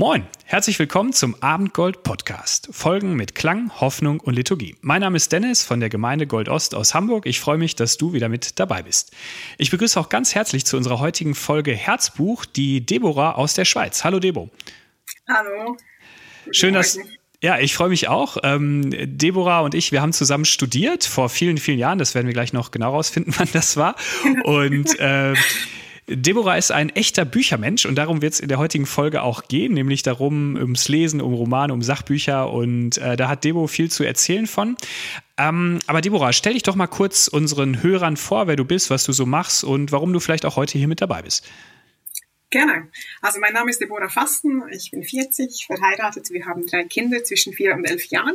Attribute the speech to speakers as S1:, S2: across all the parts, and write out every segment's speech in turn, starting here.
S1: Moin, herzlich willkommen zum Abendgold Podcast. Folgen mit Klang, Hoffnung und Liturgie. Mein Name ist Dennis von der Gemeinde Gold Ost aus Hamburg. Ich freue mich, dass du wieder mit dabei bist. Ich begrüße auch ganz herzlich zu unserer heutigen Folge Herzbuch die Deborah aus der Schweiz. Hallo Debo.
S2: Hallo.
S1: Schön, dass ja, ich freue mich auch. Ähm, Deborah und ich, wir haben zusammen studiert vor vielen, vielen Jahren. Das werden wir gleich noch genau rausfinden, wann das war. Und äh, Deborah ist ein echter Büchermensch und darum wird es in der heutigen Folge auch gehen, nämlich darum, ums Lesen, um Romane, um Sachbücher und äh, da hat Debo viel zu erzählen von. Ähm, aber Deborah, stell dich doch mal kurz unseren Hörern vor, wer du bist, was du so machst und warum du vielleicht auch heute hier mit dabei bist.
S2: Gerne. Also mein Name ist Deborah Fasten, ich bin 40, verheiratet, wir haben drei Kinder zwischen vier und elf Jahren.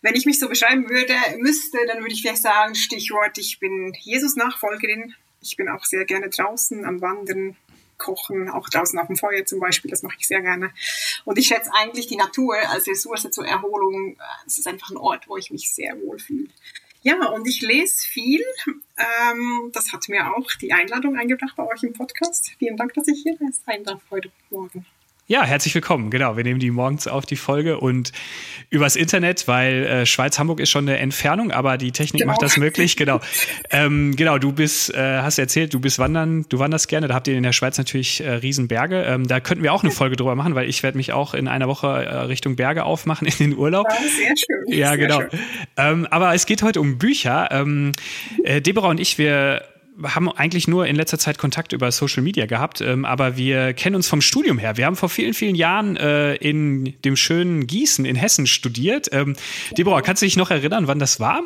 S2: Wenn ich mich so beschreiben würde, müsste, dann würde ich vielleicht sagen, Stichwort, ich bin Jesus-Nachfolgerin, ich bin auch sehr gerne draußen am Wandern, kochen, auch draußen auf dem Feuer zum Beispiel, das mache ich sehr gerne. Und ich schätze eigentlich die Natur als Ressource zur Erholung. Es ist einfach ein Ort, wo ich mich sehr wohl fühle. Ja, und ich lese viel. Ähm, das hat mir auch die Einladung eingebracht bei euch im Podcast. Vielen Dank, dass ich hier sein darf heute Morgen.
S1: Ja, herzlich willkommen. Genau, wir nehmen die morgens auf die Folge und übers Internet, weil äh, Schweiz-Hamburg ist schon eine Entfernung, aber die Technik genau. macht das möglich. Genau. ähm, genau, du bist, äh, hast erzählt, du bist wandern, du wanderst gerne. Da habt ihr in der Schweiz natürlich äh, Riesenberge. Ähm, da könnten wir auch eine Folge drüber machen, weil ich werde mich auch in einer Woche äh, Richtung Berge aufmachen in den Urlaub.
S2: Ja, sehr schön.
S1: Ja,
S2: sehr
S1: genau. Ähm, aber es geht heute um Bücher. Ähm, äh, Deborah und ich, wir haben eigentlich nur in letzter Zeit Kontakt über Social Media gehabt, ähm, aber wir kennen uns vom Studium her. Wir haben vor vielen, vielen Jahren äh, in dem schönen Gießen in Hessen studiert. Ähm, Deborah, kannst du dich noch erinnern, wann das war?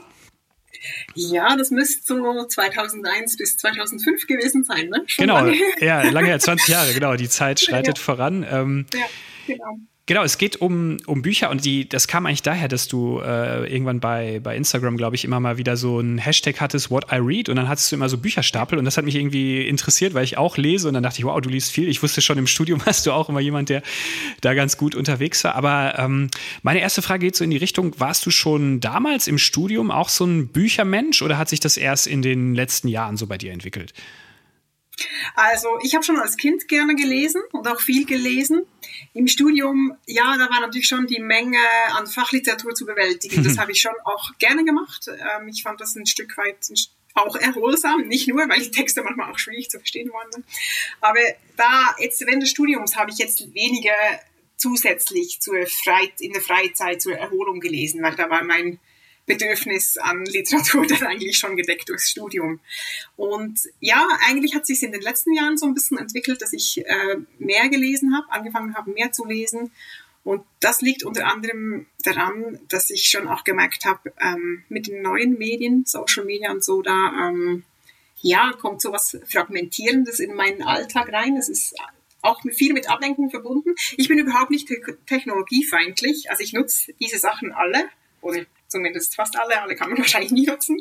S2: Ja, das müsste so 2001 bis 2005 gewesen sein, ne?
S1: Schon genau, lange. ja, lange her, 20 Jahre, genau. Die Zeit schreitet ja. voran. Ähm, ja, genau. Genau, es geht um, um Bücher und die, das kam eigentlich daher, dass du äh, irgendwann bei, bei Instagram, glaube ich, immer mal wieder so ein Hashtag hattest, What I Read, und dann hattest du immer so Bücherstapel und das hat mich irgendwie interessiert, weil ich auch lese und dann dachte ich, wow, du liest viel. Ich wusste schon, im Studium hast du auch immer jemand, der da ganz gut unterwegs war. Aber ähm, meine erste Frage geht so in die Richtung, warst du schon damals im Studium auch so ein Büchermensch oder hat sich das erst in den letzten Jahren so bei dir entwickelt?
S2: Also ich habe schon als Kind gerne gelesen und auch viel gelesen. Im Studium, ja, da war natürlich schon die Menge an Fachliteratur zu bewältigen. Das habe ich schon auch gerne gemacht. Ähm, ich fand das ein Stück weit auch erholsam, nicht nur, weil die Texte manchmal auch schwierig zu verstehen waren. Aber da jetzt während des Studiums habe ich jetzt weniger zusätzlich zur Freit in der Freizeit zur Erholung gelesen, weil da war mein Bedürfnis an Literatur dann eigentlich schon gedeckt durchs Studium. Und ja, eigentlich hat sich in den letzten Jahren so ein bisschen entwickelt, dass ich äh, mehr gelesen habe, angefangen habe, mehr zu lesen. Und das liegt unter anderem daran, dass ich schon auch gemerkt habe, ähm, mit den neuen Medien, Social Media und so, da ähm, ja, kommt so was Fragmentierendes in meinen Alltag rein. Es ist auch viel mit Ablenkung verbunden. Ich bin überhaupt nicht technologiefeindlich, also ich nutze diese Sachen alle oder zumindest fast alle, alle kann man wahrscheinlich nie nutzen.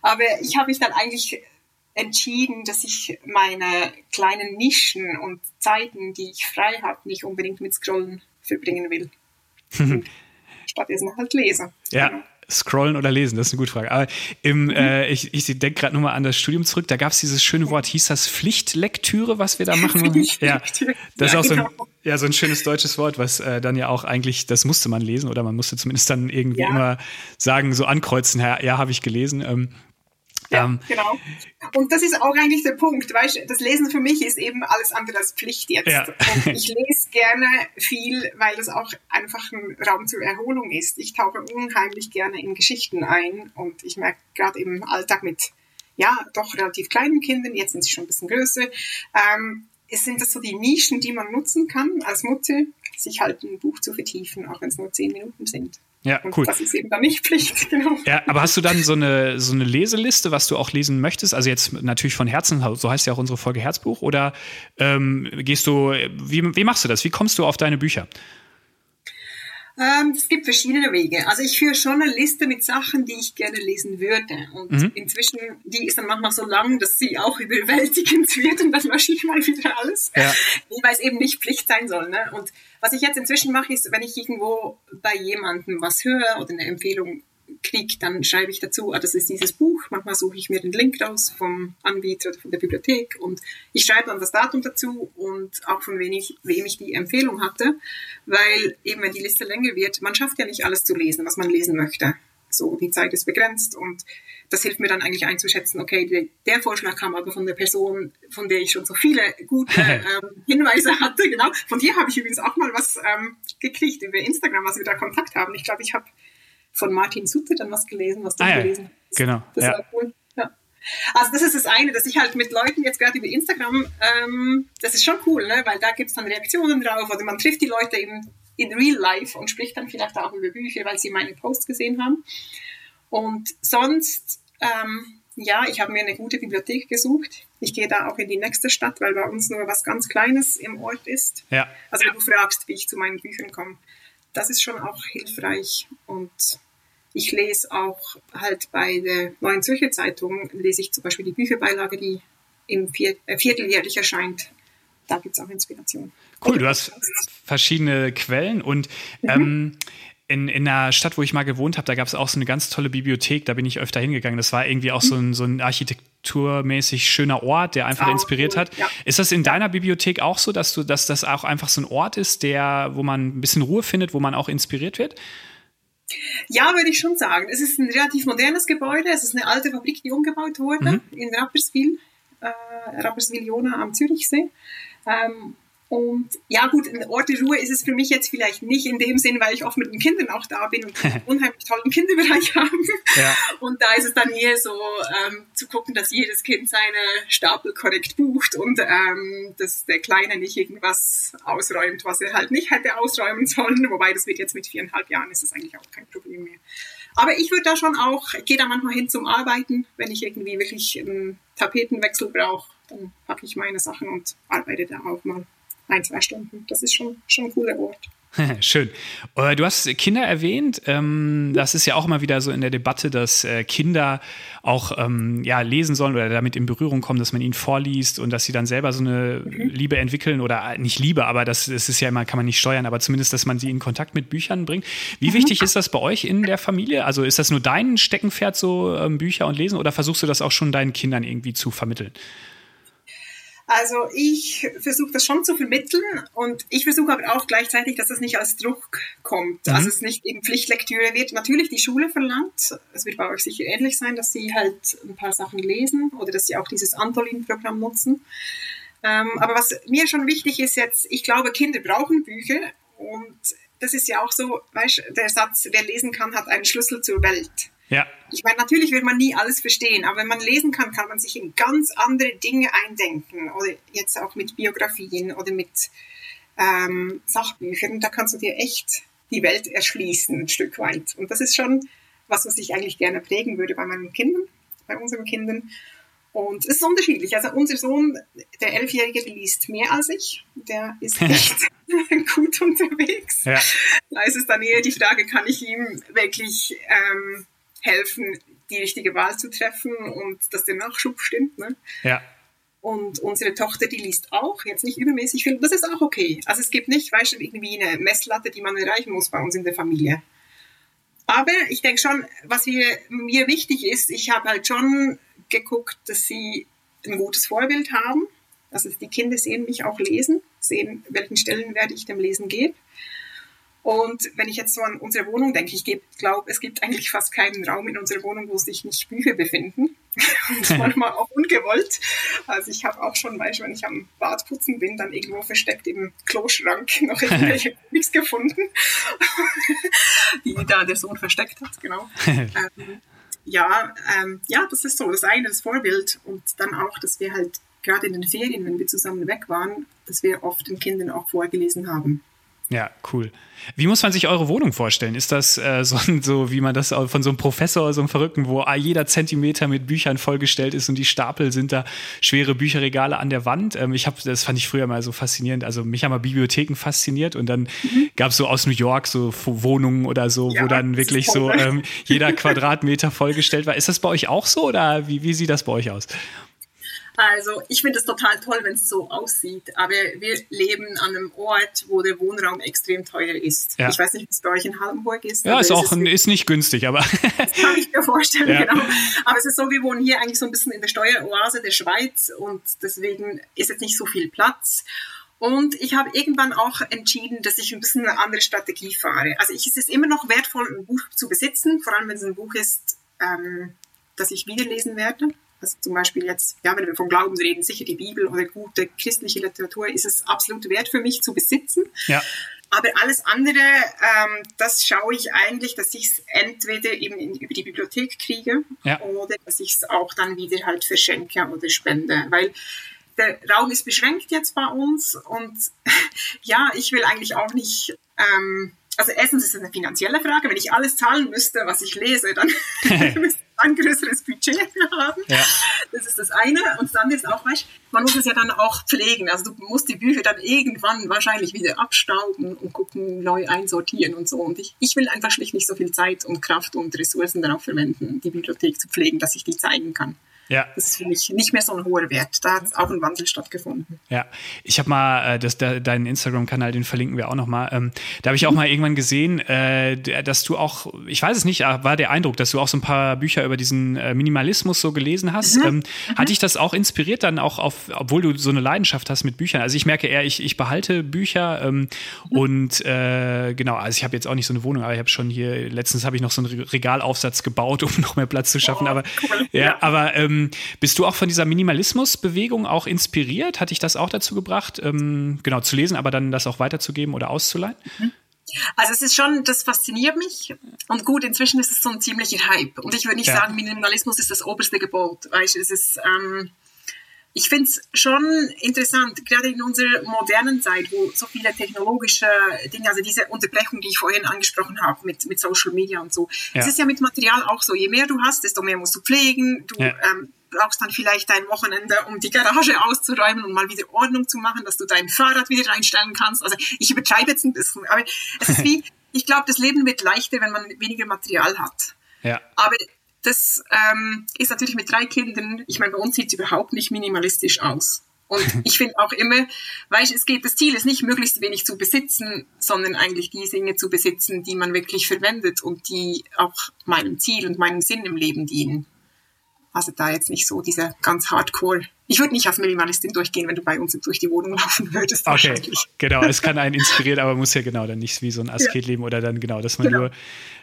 S2: Aber ich habe mich dann eigentlich entschieden, dass ich meine kleinen Nischen und Zeiten, die ich frei habe, nicht unbedingt mit Scrollen verbringen will. Stattdessen halt lesen.
S1: Ja. Genau. Scrollen oder lesen, das ist eine gute Frage. Aber im, mhm. äh, ich, ich denke gerade nochmal an das Studium zurück, da gab es dieses schöne Wort, hieß das Pflichtlektüre, was wir da machen? ja, das ist auch so ein, genau. ja, so ein schönes deutsches Wort, was äh, dann ja auch eigentlich, das musste man lesen oder man musste zumindest dann irgendwie ja. immer sagen, so ankreuzen, ja, ja habe ich gelesen. Ähm,
S2: Ja, ähm, genau. Und das ist auch eigentlich der Punkt, weißt das Lesen für mich ist eben alles andere als Pflicht jetzt. Ja. Und ich lese gerne viel, weil das auch einfach ein Raum zur Erholung ist. Ich tauche unheimlich gerne in Geschichten ein und ich merke gerade im Alltag mit, ja, doch relativ kleinen Kindern, jetzt sind sie schon ein bisschen größer, ähm, es sind das so die Nischen, die man nutzen kann als Mutter, sich halt ein Buch zu vertiefen, auch wenn es nur zehn Minuten sind.
S1: Ja, cool.
S2: Das ist eben dann nicht Pflicht, genau.
S1: Ja, aber hast du dann so eine, so eine Leseliste, was du auch lesen möchtest? Also jetzt natürlich von Herzen, so heißt ja auch unsere Folge Herzbuch. Oder ähm, gehst du, wie, wie machst du das? Wie kommst du auf deine Bücher?
S2: Ähm, es gibt verschiedene Wege. Also ich führe schon eine Liste mit Sachen, die ich gerne lesen würde. Und mhm. inzwischen, die ist dann manchmal so lang, dass sie auch überwältigend wird und dann lösche ich mal wieder alles. Ja. Weil es eben nicht Pflicht sein soll. Ne? Und was ich jetzt inzwischen mache, ist, wenn ich irgendwo bei jemandem was höre oder eine Empfehlung kriege, dann schreibe ich dazu, ah, das ist dieses Buch. Manchmal suche ich mir den Link raus vom Anbieter oder von der Bibliothek und ich schreibe dann das Datum dazu und auch von wem ich, wem ich die Empfehlung hatte, weil eben wenn die Liste länger wird, man schafft ja nicht alles zu lesen, was man lesen möchte. So, die Zeit ist begrenzt und das hilft mir dann eigentlich einzuschätzen, okay, der, der Vorschlag kam aber von der Person, von der ich schon so viele gute ähm, Hinweise hatte, genau. Von dir habe ich übrigens auch mal was ähm, gekriegt über Instagram, was wir da Kontakt haben. Ich glaube, ich habe von Martin Sutter dann was gelesen, was du ah, gelesen
S1: hast. Genau.
S2: Das
S1: ja.
S2: war cool. Also das ist das eine, dass ich halt mit Leuten jetzt gerade über Instagram, ähm, das ist schon cool, ne? weil da gibt es dann Reaktionen drauf oder man trifft die Leute eben in real life und spricht dann vielleicht auch über Bücher, weil sie meine Posts gesehen haben. Und sonst, ähm, ja, ich habe mir eine gute Bibliothek gesucht. Ich gehe da auch in die nächste Stadt, weil bei uns nur was ganz Kleines im Ort ist. Ja. Also wenn du fragst, wie ich zu meinen Büchern komme, das ist schon auch hilfreich und ich lese auch halt bei der Neuen Zürcher Zeitung, lese ich zum Beispiel die Bücherbeilage, die im Viert äh, Vierteljährlich erscheint. Da gibt es auch Inspiration.
S1: Cool, du hast verschiedene Quellen und mhm. ähm, in, in einer Stadt, wo ich mal gewohnt habe, da gab es auch so eine ganz tolle Bibliothek, da bin ich öfter hingegangen. Das war irgendwie auch so ein, so ein architekturmäßig schöner Ort, der einfach ah, inspiriert cool. hat. Ja. Ist das in deiner Bibliothek auch so, dass du, dass das auch einfach so ein Ort ist, der, wo man ein bisschen Ruhe findet, wo man auch inspiriert wird?
S2: Ja, würde ich schon sagen. Es ist ein relativ modernes Gebäude. Es ist eine alte Fabrik, die umgebaut wurde mhm. in Rapperswil, äh, Rapperswil-Jona am Zürichsee. Ähm, und ja gut, ein Ort der Ruhe ist es für mich jetzt vielleicht nicht in dem Sinn, weil ich oft mit den Kindern auch da bin und einen unheimlich tollen Kinderbereich haben. Ja. Und da ist es dann eher so ähm, zu gucken, dass jedes Kind seine Stapel korrekt bucht und ähm, dass der Kleine nicht irgendwas ausräumt, was er halt nicht hätte ausräumen sollen. Wobei das wird jetzt mit viereinhalb Jahren ist das eigentlich auch kein Problem mehr. Aber ich würde da schon auch, gehe da manchmal hin zum Arbeiten, wenn ich irgendwie wirklich einen Tapetenwechsel brauche, dann packe ich meine Sachen und arbeite da auch mal ein, zwei Stunden. Das ist schon, schon ein cooler Ort.
S1: Schön. Äh, du hast Kinder erwähnt. Ähm, das ist ja auch immer wieder so in der Debatte, dass äh, Kinder auch ähm, ja, lesen sollen oder damit in Berührung kommen, dass man ihnen vorliest und dass sie dann selber so eine mhm. Liebe entwickeln oder äh, nicht Liebe, aber das, das ist ja immer, kann man nicht steuern, aber zumindest, dass man sie in Kontakt mit Büchern bringt. Wie mhm. wichtig ist das bei euch in der Familie? Also ist das nur dein Steckenpferd, so ähm, Bücher und Lesen, oder versuchst du das auch schon deinen Kindern irgendwie zu vermitteln?
S2: Also ich versuche das schon zu vermitteln und ich versuche aber auch gleichzeitig, dass das nicht als Druck kommt. Mhm. Also es nicht eben Pflichtlektüre wird. Natürlich die Schule verlangt, es wird bei euch sicher ähnlich sein, dass sie halt ein paar Sachen lesen oder dass sie auch dieses Antolin-Programm nutzen. Ähm, aber was mir schon wichtig ist jetzt, ich glaube, Kinder brauchen Bücher und das ist ja auch so, weißt der Satz, wer lesen kann, hat einen Schlüssel zur Welt. Ja. Ich meine, natürlich wird man nie alles verstehen, aber wenn man lesen kann, kann man sich in ganz andere Dinge eindenken. Oder jetzt auch mit Biografien oder mit ähm, Sachbüchern. Da kannst du dir echt die Welt erschließen, ein Stück weit. Und das ist schon was, was ich eigentlich gerne prägen würde bei meinen Kindern, bei unseren Kindern. Und es ist unterschiedlich. Also unser Sohn, der Elfjährige, liest mehr als ich. Der ist echt gut unterwegs. Ja. Da ist es dann eher die Frage, kann ich ihm wirklich ähm, helfen, die richtige Wahl zu treffen und dass der Nachschub stimmt. Ne? Ja. Und unsere Tochter, die liest auch, jetzt nicht übermäßig viel. Das ist auch okay. Also es gibt nicht, weißt du, irgendwie eine Messlatte, die man erreichen muss bei uns in der Familie. Aber ich denke schon, was mir, mir wichtig ist, ich habe halt schon geguckt, dass sie ein gutes Vorbild haben. Also die Kinder sehen mich auch lesen, sehen, welchen Stellenwert ich dem Lesen gebe. Und wenn ich jetzt so an unsere Wohnung denke, ich glaube, es gibt eigentlich fast keinen Raum in unserer Wohnung, wo sich nicht Bücher befinden. Und manchmal auch ungewollt. Also ich habe auch schon, weißt, wenn ich am Bad putzen bin, dann irgendwo versteckt im Kloschrank noch irgendwelche Comics gefunden, die da der Sohn versteckt hat, genau. ähm, ja, ähm, ja, das ist so. Das eine, das Vorbild und dann auch, dass wir halt gerade in den Ferien, wenn wir zusammen weg waren, dass wir oft den Kindern auch vorgelesen haben.
S1: Ja, cool. Wie muss man sich eure Wohnung vorstellen? Ist das äh, so, so, wie man das von so einem Professor, so einem Verrückten, wo jeder Zentimeter mit Büchern vollgestellt ist und die Stapel sind da schwere Bücherregale an der Wand? Ähm, ich habe, das fand ich früher mal so faszinierend. Also mich haben mal Bibliotheken fasziniert und dann mhm. gab es so aus New York so Wohnungen oder so, ja, wo dann wirklich so ähm, jeder Quadratmeter vollgestellt war. Ist das bei euch auch so oder wie, wie sieht das bei euch aus?
S2: Also ich finde es total toll, wenn es so aussieht, aber wir leben an einem Ort, wo der Wohnraum extrem teuer ist. Ja. Ich weiß nicht, wie es bei euch in Hallenburg ist.
S1: Ja, ist auch ist, ist nicht günstig, aber.
S2: das kann ich mir vorstellen, ja. genau. Aber es ist so, wir wohnen hier eigentlich so ein bisschen in der Steueroase der Schweiz und deswegen ist jetzt nicht so viel Platz. Und ich habe irgendwann auch entschieden, dass ich ein bisschen eine andere Strategie fahre. Also ich, es ist immer noch wertvoll, ein Buch zu besitzen, vor allem wenn es ein Buch ist, ähm, das ich wiederlesen werde. Also zum Beispiel jetzt, ja, wenn wir vom Glauben reden, sicher die Bibel oder gute christliche Literatur ist es absolut wert für mich zu besitzen. Ja. Aber alles andere, ähm, das schaue ich eigentlich, dass ich es entweder eben in, über die Bibliothek kriege ja. oder dass ich es auch dann wieder halt verschenke oder spende. Weil der Raum ist beschränkt jetzt bei uns und ja, ich will eigentlich auch nicht. Ähm, also erstens ist es eine finanzielle Frage. Wenn ich alles zahlen müsste, was ich lese, dann müsste ein größeres Budget haben. Ja. Das ist das eine. Und andere ist auch, weißt, man muss es ja dann auch pflegen. Also du musst die Bücher dann irgendwann wahrscheinlich wieder abstauben und gucken, neu einsortieren und so. Und ich, ich will einfach schlicht nicht so viel Zeit und Kraft und Ressourcen darauf verwenden, die Bibliothek zu pflegen, dass ich die zeigen kann. Ja. Das ist für mich nicht mehr so ein hoher Wert. Da hat auch ein Wandel stattgefunden.
S1: Ja, ich habe mal, äh, das, da, deinen Instagram-Kanal, den verlinken wir auch nochmal. Ähm, da habe ich auch mal irgendwann gesehen, äh, dass du auch, ich weiß es nicht, war der Eindruck, dass du auch so ein paar Bücher über diesen äh, Minimalismus so gelesen hast. Mhm. Ähm, mhm. Hat dich das auch inspiriert dann auch auf, obwohl du so eine Leidenschaft hast mit Büchern? Also ich merke eher, ich, ich behalte Bücher ähm, mhm. und äh, genau, also ich habe jetzt auch nicht so eine Wohnung, aber ich habe schon hier, letztens habe ich noch so einen Regalaufsatz gebaut, um noch mehr Platz zu schaffen. Oh, aber cool. ja, ja, aber ähm, ähm, bist du auch von dieser Minimalismusbewegung auch inspiriert? Hat dich das auch dazu gebracht, ähm, genau zu lesen, aber dann das auch weiterzugeben oder auszuleihen?
S2: Mhm. Also es ist schon, das fasziniert mich. Und gut, inzwischen ist es so ein ziemlicher Hype. Und ich würde nicht ja. sagen, Minimalismus ist das oberste Gebot. Weißt, es ist, ähm, ich finde es schon interessant, gerade in unserer modernen Zeit, wo so viele technologische Dinge, also diese Unterbrechung, die ich vorhin angesprochen habe mit, mit Social Media und so. Es ja. ist ja mit Material auch so. Je mehr du hast, desto mehr musst du pflegen. Du ja. ähm, brauchst dann vielleicht dein Wochenende, um die Garage auszuräumen und mal wieder Ordnung zu machen, dass du dein Fahrrad wieder reinstellen kannst. Also ich übertreibe jetzt ein bisschen, aber es ist wie, ich glaube, das Leben wird leichter, wenn man weniger Material hat. Ja. Aber das ähm, ist natürlich mit drei Kindern, ich meine, bei uns sieht es überhaupt nicht minimalistisch aus. Und ich finde auch immer, weißt, es geht, das Ziel ist nicht, möglichst wenig zu besitzen, sondern eigentlich die Dinge zu besitzen, die man wirklich verwendet und die auch meinem Ziel und meinem Sinn im Leben dienen. Also da jetzt nicht so diese ganz hardcore. Ich würde nicht als Minimalistin durchgehen, wenn du bei uns durch die Wohnung laufen würdest.
S1: Okay, genau. Es kann einen inspirieren, aber muss ja genau dann nicht wie so ein Asket ja. leben oder dann genau, dass man genau. nur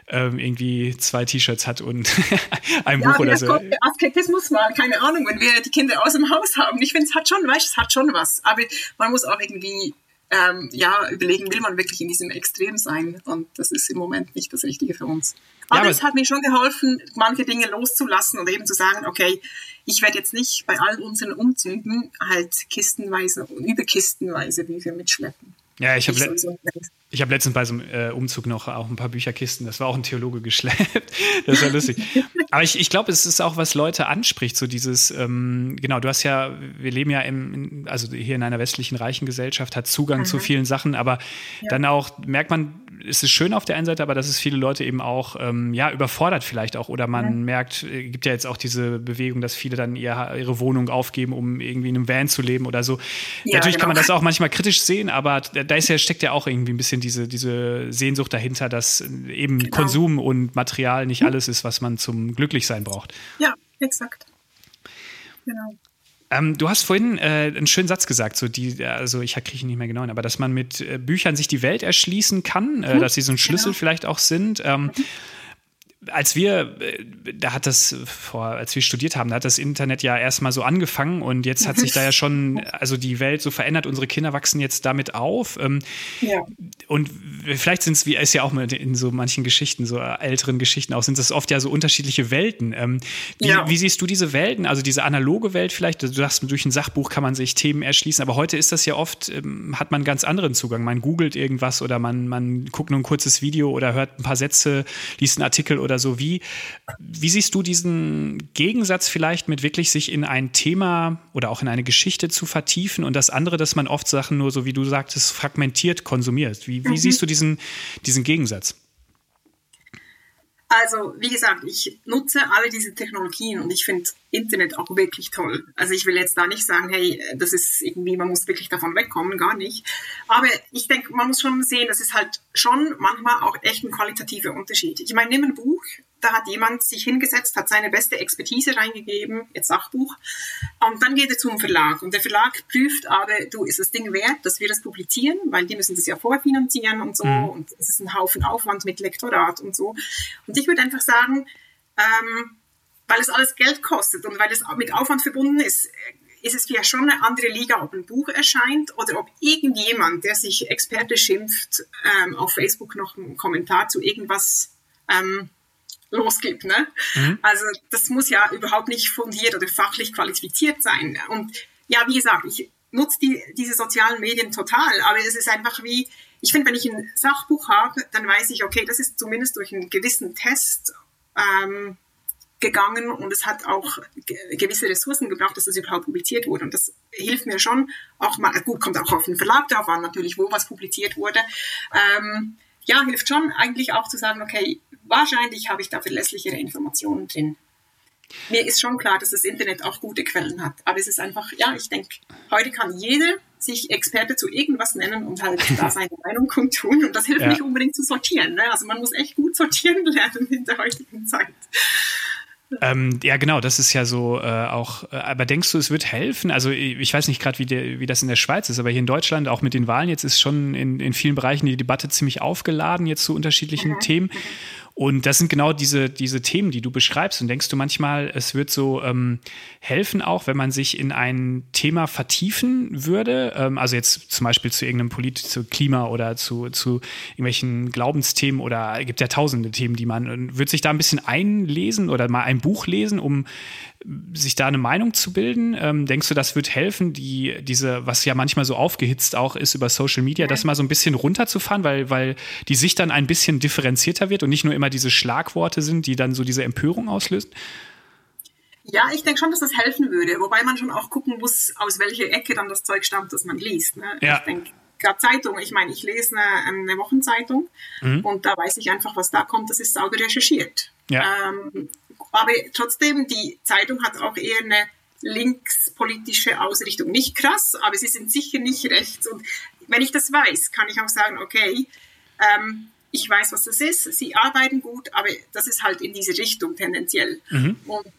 S1: ähm, irgendwie zwei T-Shirts hat und ein ja, Buch oder so.
S2: Asketismus mal, keine Ahnung, wenn wir die Kinder aus dem Haus haben. Ich finde, es hat schon, weißt, es hat schon was. Aber man muss auch irgendwie ähm, ja, überlegen, will man wirklich in diesem Extrem sein? Und das ist im Moment nicht das Richtige für uns. Aber, ja, es hat mir schon geholfen, manche Dinge loszulassen und eben zu sagen, okay, ich werde jetzt nicht bei all unseren Umzügen halt kistenweise und überkistenweise Bücher mitschleppen.
S1: Ja, ich habe le hab letztens bei so einem äh, Umzug noch auch ein paar Bücherkisten, das war auch ein Theologe geschleppt. das war lustig. Aber ich, ich glaube, es ist auch, was Leute anspricht, so dieses, ähm, genau, du hast ja, wir leben ja im, also hier in einer westlichen reichen Gesellschaft, hat Zugang mhm. zu vielen Sachen, aber ja. dann auch merkt man, es ist schön auf der einen Seite, aber dass es viele Leute eben auch ähm, ja, überfordert vielleicht auch. Oder man ja. merkt, äh, gibt ja jetzt auch diese Bewegung, dass viele dann ihr, ihre Wohnung aufgeben, um irgendwie in einem Van zu leben oder so. Ja, Natürlich genau. kann man das auch manchmal kritisch sehen, aber da ist ja, steckt ja auch irgendwie ein bisschen diese, diese Sehnsucht dahinter, dass eben genau. Konsum und Material nicht hm. alles ist, was man zum Glücklichsein braucht.
S2: Ja, exakt. Genau.
S1: Ähm, du hast vorhin äh, einen schönen Satz gesagt, so die, also ich kriege ihn nicht mehr genau hin, aber dass man mit äh, Büchern sich die Welt erschließen kann, äh, mhm. dass sie so ein Schlüssel genau. vielleicht auch sind. Ähm, mhm als wir, äh, da hat das vor, als wir studiert haben, da hat das Internet ja erstmal so angefangen und jetzt hat sich da ja schon, also die Welt so verändert, unsere Kinder wachsen jetzt damit auf. Ähm, ja. Und vielleicht sind es, wie es ja auch in so manchen Geschichten, so älteren Geschichten auch, sind es oft ja so unterschiedliche Welten. Ähm, wie, ja. wie, siehst du diese Welten, also diese analoge Welt vielleicht? Du sagst, durch ein Sachbuch kann man sich Themen erschließen, aber heute ist das ja oft, ähm, hat man einen ganz anderen Zugang. Man googelt irgendwas oder man, man guckt nur ein kurzes Video oder hört ein paar Sätze, liest einen Artikel oder oder so. Wie, wie siehst du diesen Gegensatz vielleicht mit wirklich sich in ein Thema oder auch in eine Geschichte zu vertiefen und das andere, dass man oft Sachen nur so, wie du sagtest, fragmentiert konsumiert? Wie, wie mhm. siehst du diesen, diesen Gegensatz?
S2: Also, wie gesagt, ich nutze alle diese Technologien und ich finde Internet auch wirklich toll. Also ich will jetzt da nicht sagen, hey, das ist irgendwie, man muss wirklich davon wegkommen, gar nicht. Aber ich denke, man muss schon sehen, das ist halt schon manchmal auch echt ein qualitativer Unterschied. Ich meine, nimm ein Buch, da hat jemand sich hingesetzt, hat seine beste Expertise reingegeben, jetzt Sachbuch, und dann geht er zum Verlag. Und der Verlag prüft aber, du, ist das Ding wert, dass wir das publizieren, weil die müssen das ja vorfinanzieren und so, mhm. und es ist ein Haufen Aufwand mit Lektorat und so. Und ich würde einfach sagen, ähm, weil es alles Geld kostet und weil es mit Aufwand verbunden ist, ist es ja schon eine andere Liga, ob ein Buch erscheint oder ob irgendjemand, der sich Experte schimpft, ähm, auf Facebook noch einen Kommentar zu irgendwas ähm, losgibt. Ne? Mhm. Also das muss ja überhaupt nicht fundiert oder fachlich qualifiziert sein. Und ja, wie gesagt, ich nutze die, diese sozialen Medien total, aber es ist einfach wie, ich finde, wenn ich ein Sachbuch habe, dann weiß ich, okay, das ist zumindest durch einen gewissen Test ähm, gegangen und es hat auch gewisse Ressourcen gebraucht, dass das überhaupt publiziert wurde. Und das hilft mir schon auch mal, gut, kommt auch auf den Verlag drauf an, natürlich, wo was publiziert wurde. Ähm, ja, hilft schon eigentlich auch zu sagen, okay, wahrscheinlich habe ich da verlässlichere Informationen drin. Mir ist schon klar, dass das Internet auch gute Quellen hat. Aber es ist einfach, ja, ich denke, heute kann jeder sich Experte zu irgendwas nennen und halt da seine Meinung kundtun. Und das hilft ja. nicht unbedingt zu sortieren. Ne? Also man muss echt gut sortieren lernen in der heutigen Zeit.
S1: Ähm, ja, genau, das ist ja so äh, auch. Äh, aber denkst du, es wird helfen? Also, ich weiß nicht gerade, wie, wie das in der Schweiz ist, aber hier in Deutschland, auch mit den Wahlen, jetzt ist schon in, in vielen Bereichen die Debatte ziemlich aufgeladen, jetzt zu unterschiedlichen mhm. Themen. Und das sind genau diese, diese Themen, die du beschreibst. Und denkst du manchmal, es wird so ähm, helfen auch, wenn man sich in ein Thema vertiefen würde? Ähm, also jetzt zum Beispiel zu irgendeinem Polit zu Klima oder zu, zu irgendwelchen Glaubensthemen oder es gibt ja tausende Themen, die man, wird sich da ein bisschen einlesen oder mal ein Buch lesen, um sich da eine Meinung zu bilden? Ähm, denkst du, das wird helfen, die, diese, was ja manchmal so aufgehitzt auch ist über Social Media, das mal so ein bisschen runterzufahren, weil, weil die Sicht dann ein bisschen differenzierter wird und nicht nur immer diese Schlagworte sind, die dann so diese Empörung auslösen?
S2: Ja, ich denke schon, dass das helfen würde, wobei man schon auch gucken muss, aus welcher Ecke dann das Zeug stammt, das man liest. Ne? Ja. Ich denke, gerade Zeitung, ich meine, ich lese eine, eine Wochenzeitung mhm. und da weiß ich einfach, was da kommt, das ist sauber recherchiert. Ja. Ähm, aber trotzdem, die Zeitung hat auch eher eine linkspolitische Ausrichtung. Nicht krass, aber sie sind sicher nicht rechts. Und wenn ich das weiß, kann ich auch sagen, okay, ähm, ich weiß, was das ist, sie arbeiten gut, aber das ist halt in diese Richtung tendenziell. Mhm. Und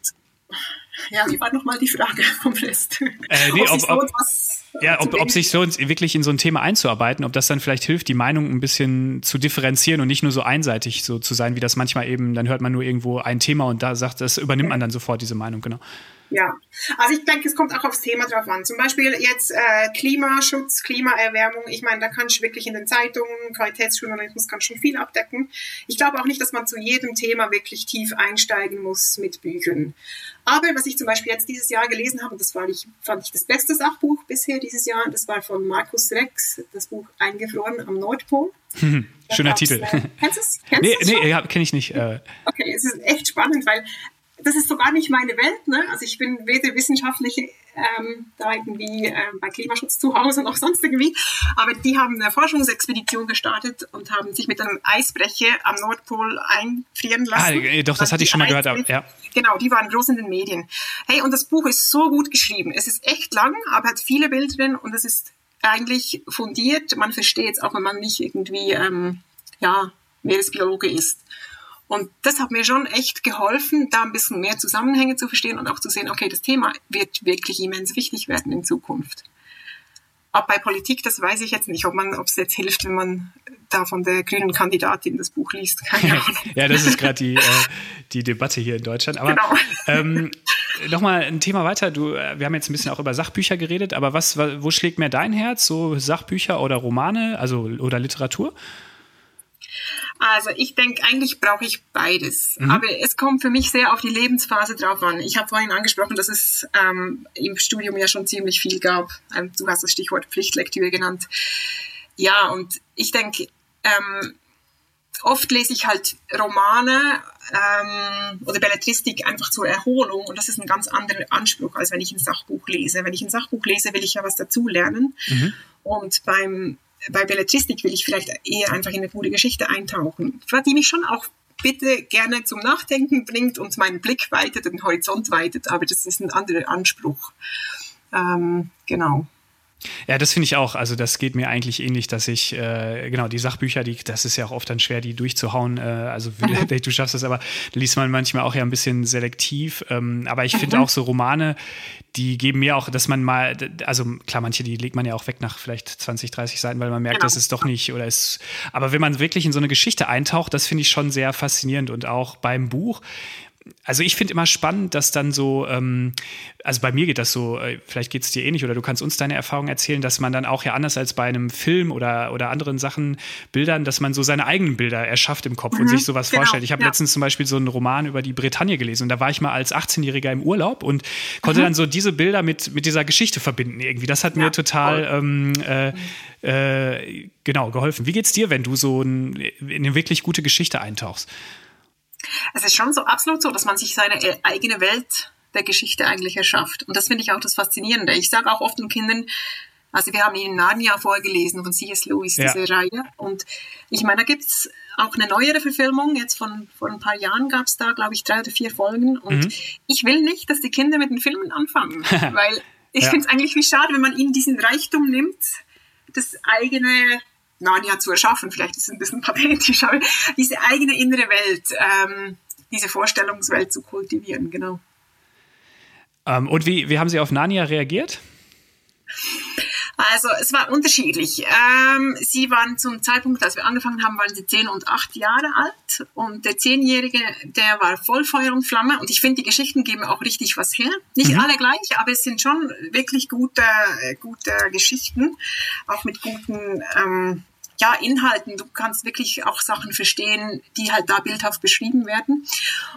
S2: ja, wie war nochmal die Frage vom Rest? Äh,
S1: nee, ob, ob, ja, ob, ob sich so wirklich in so ein Thema einzuarbeiten, ob das dann vielleicht hilft, die Meinung ein bisschen zu differenzieren und nicht nur so einseitig so zu sein, wie das manchmal eben, dann hört man nur irgendwo ein Thema und da sagt, das übernimmt man dann sofort diese Meinung, genau.
S2: Ja, also ich denke, es kommt auch aufs Thema drauf an. Zum Beispiel jetzt äh, Klimaschutz, Klimaerwärmung. Ich meine, da kann ich wirklich in den Zeitungen, Qualitätsjournalismus kann schon viel abdecken. Ich glaube auch nicht, dass man zu jedem Thema wirklich tief einsteigen muss mit Büchern. Aber was ich zum Beispiel jetzt dieses Jahr gelesen habe, und das war ich, fand ich das beste Sachbuch bisher dieses Jahr, das war von Markus Rex, das Buch Eingefroren am Nordpol.
S1: Schöner Titel. Äh, kennst du es? Nee, nee ja, kenne ich nicht. Äh.
S2: Okay, es ist echt spannend, weil das ist so gar nicht meine Welt. Ne? Also ich bin weder wissenschaftlich ähm, da irgendwie ähm, bei Klimaschutz zu Hause noch sonst irgendwie. Aber die haben eine Forschungsexpedition gestartet und haben sich mit einem Eisbrecher am Nordpol einfrieren lassen.
S1: Ah, doch, das hatte ich schon mal gehört. Ja.
S2: Genau, die waren groß in den Medien. Hey, und das Buch ist so gut geschrieben. Es ist echt lang, aber hat viele Bilder drin und es ist eigentlich fundiert. Man versteht es auch, wenn man nicht irgendwie ähm, ja, Meeresbiologe ist. Und das hat mir schon echt geholfen, da ein bisschen mehr Zusammenhänge zu verstehen und auch zu sehen, okay, das Thema wird wirklich immens wichtig werden in Zukunft. Aber bei Politik, das weiß ich jetzt nicht, ob man, ob es jetzt hilft, wenn man da von der grünen Kandidatin das Buch liest. Keine
S1: Ahnung. ja, das ist gerade die, äh, die Debatte hier in Deutschland. Aber genau. ähm, nochmal ein Thema weiter. Du, äh, wir haben jetzt ein bisschen auch über Sachbücher geredet, aber was, wo schlägt mehr dein Herz? So Sachbücher oder Romane, also oder Literatur?
S2: Also ich denke, eigentlich brauche ich beides. Mhm. Aber es kommt für mich sehr auf die Lebensphase drauf an. Ich habe vorhin angesprochen, dass es ähm, im Studium ja schon ziemlich viel gab. Ähm, du hast das Stichwort Pflichtlektüre genannt. Ja, und ich denke, ähm, oft lese ich halt Romane ähm, oder Belletristik einfach zur Erholung und das ist ein ganz anderer Anspruch, als wenn ich ein Sachbuch lese. Wenn ich ein Sachbuch lese, will ich ja was dazulernen. Mhm. Und beim bei Belletristik will ich vielleicht eher einfach in eine gute Geschichte eintauchen, die mich schon auch bitte gerne zum Nachdenken bringt und meinen Blick weitet, den Horizont weitet, aber das ist ein anderer Anspruch. Ähm, genau.
S1: Ja, das finde ich auch. Also das geht mir eigentlich ähnlich, dass ich, äh, genau, die Sachbücher, die, das ist ja auch oft dann schwer, die durchzuhauen. Äh, also mhm. du schaffst das, aber liest man manchmal auch ja ein bisschen selektiv. Ähm, aber ich finde mhm. auch so Romane, die geben mir auch, dass man mal, also klar, manche, die legt man ja auch weg nach vielleicht 20, 30 Seiten, weil man merkt, genau. das ist doch nicht oder ist. Aber wenn man wirklich in so eine Geschichte eintaucht, das finde ich schon sehr faszinierend. Und auch beim Buch, also ich finde immer spannend, dass dann so, ähm, also bei mir geht das so, äh, vielleicht geht es dir ähnlich oder du kannst uns deine Erfahrung erzählen, dass man dann auch ja anders als bei einem Film oder, oder anderen Sachen, Bildern, dass man so seine eigenen Bilder erschafft im Kopf mhm, und sich sowas genau, vorstellt. Ich habe ja. letztens zum Beispiel so einen Roman über die Bretagne gelesen und da war ich mal als 18-Jähriger im Urlaub und konnte mhm. dann so diese Bilder mit, mit dieser Geschichte verbinden irgendwie. Das hat ja, mir total ähm, äh, äh, genau geholfen. Wie geht's dir, wenn du so ein, in eine wirklich gute Geschichte eintauchst?
S2: Es ist schon so absolut so, dass man sich seine äh, eigene Welt der Geschichte eigentlich erschafft. Und das finde ich auch das Faszinierende. Ich sage auch oft den Kindern, also wir haben Ihnen Narnia vorgelesen von C.S. Lewis, ja. diese Reihe. Und ich meine, da gibt es auch eine neuere Verfilmung. Jetzt von vor ein paar Jahren gab es da, glaube ich, drei oder vier Folgen. Und mhm. ich will nicht, dass die Kinder mit den Filmen anfangen. weil ich ja. finde es eigentlich wie schade, wenn man ihnen diesen Reichtum nimmt, das eigene Narnia zu erschaffen. Vielleicht ist es ein bisschen pathetisch, aber diese eigene innere Welt, ähm, diese Vorstellungswelt zu kultivieren, genau.
S1: Ähm, und wie, wie haben Sie auf Narnia reagiert?
S2: Also es war unterschiedlich. Ähm, sie waren zum Zeitpunkt, als wir angefangen haben, waren sie zehn und acht Jahre alt und der Zehnjährige, der war voll Feuer und Flamme und ich finde, die Geschichten geben auch richtig was her. Nicht mhm. alle gleich, aber es sind schon wirklich gute, gute Geschichten, auch mit guten ähm, ja, Inhalten. Du kannst wirklich auch Sachen verstehen, die halt da bildhaft beschrieben werden.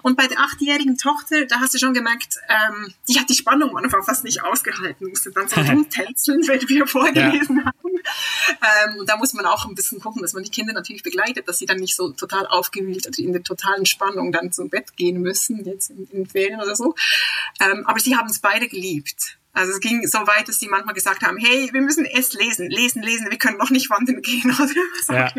S2: Und bei der achtjährigen Tochter, da hast du schon gemerkt, ähm, die hat die Spannung einfach fast nicht ausgehalten, musste dann so rumtänzeln, wenn wir vorgelesen ja. haben. Ähm, und da muss man auch ein bisschen gucken, dass man die Kinder natürlich begleitet, dass sie dann nicht so total aufgewühlt oder in der totalen Spannung dann zum Bett gehen müssen, jetzt in, in Ferien oder so. Ähm, aber sie haben es beide geliebt. Also es ging so weit, dass sie manchmal gesagt haben, hey, wir müssen erst lesen, lesen, lesen, wir können noch nicht wandern gehen oder was ja.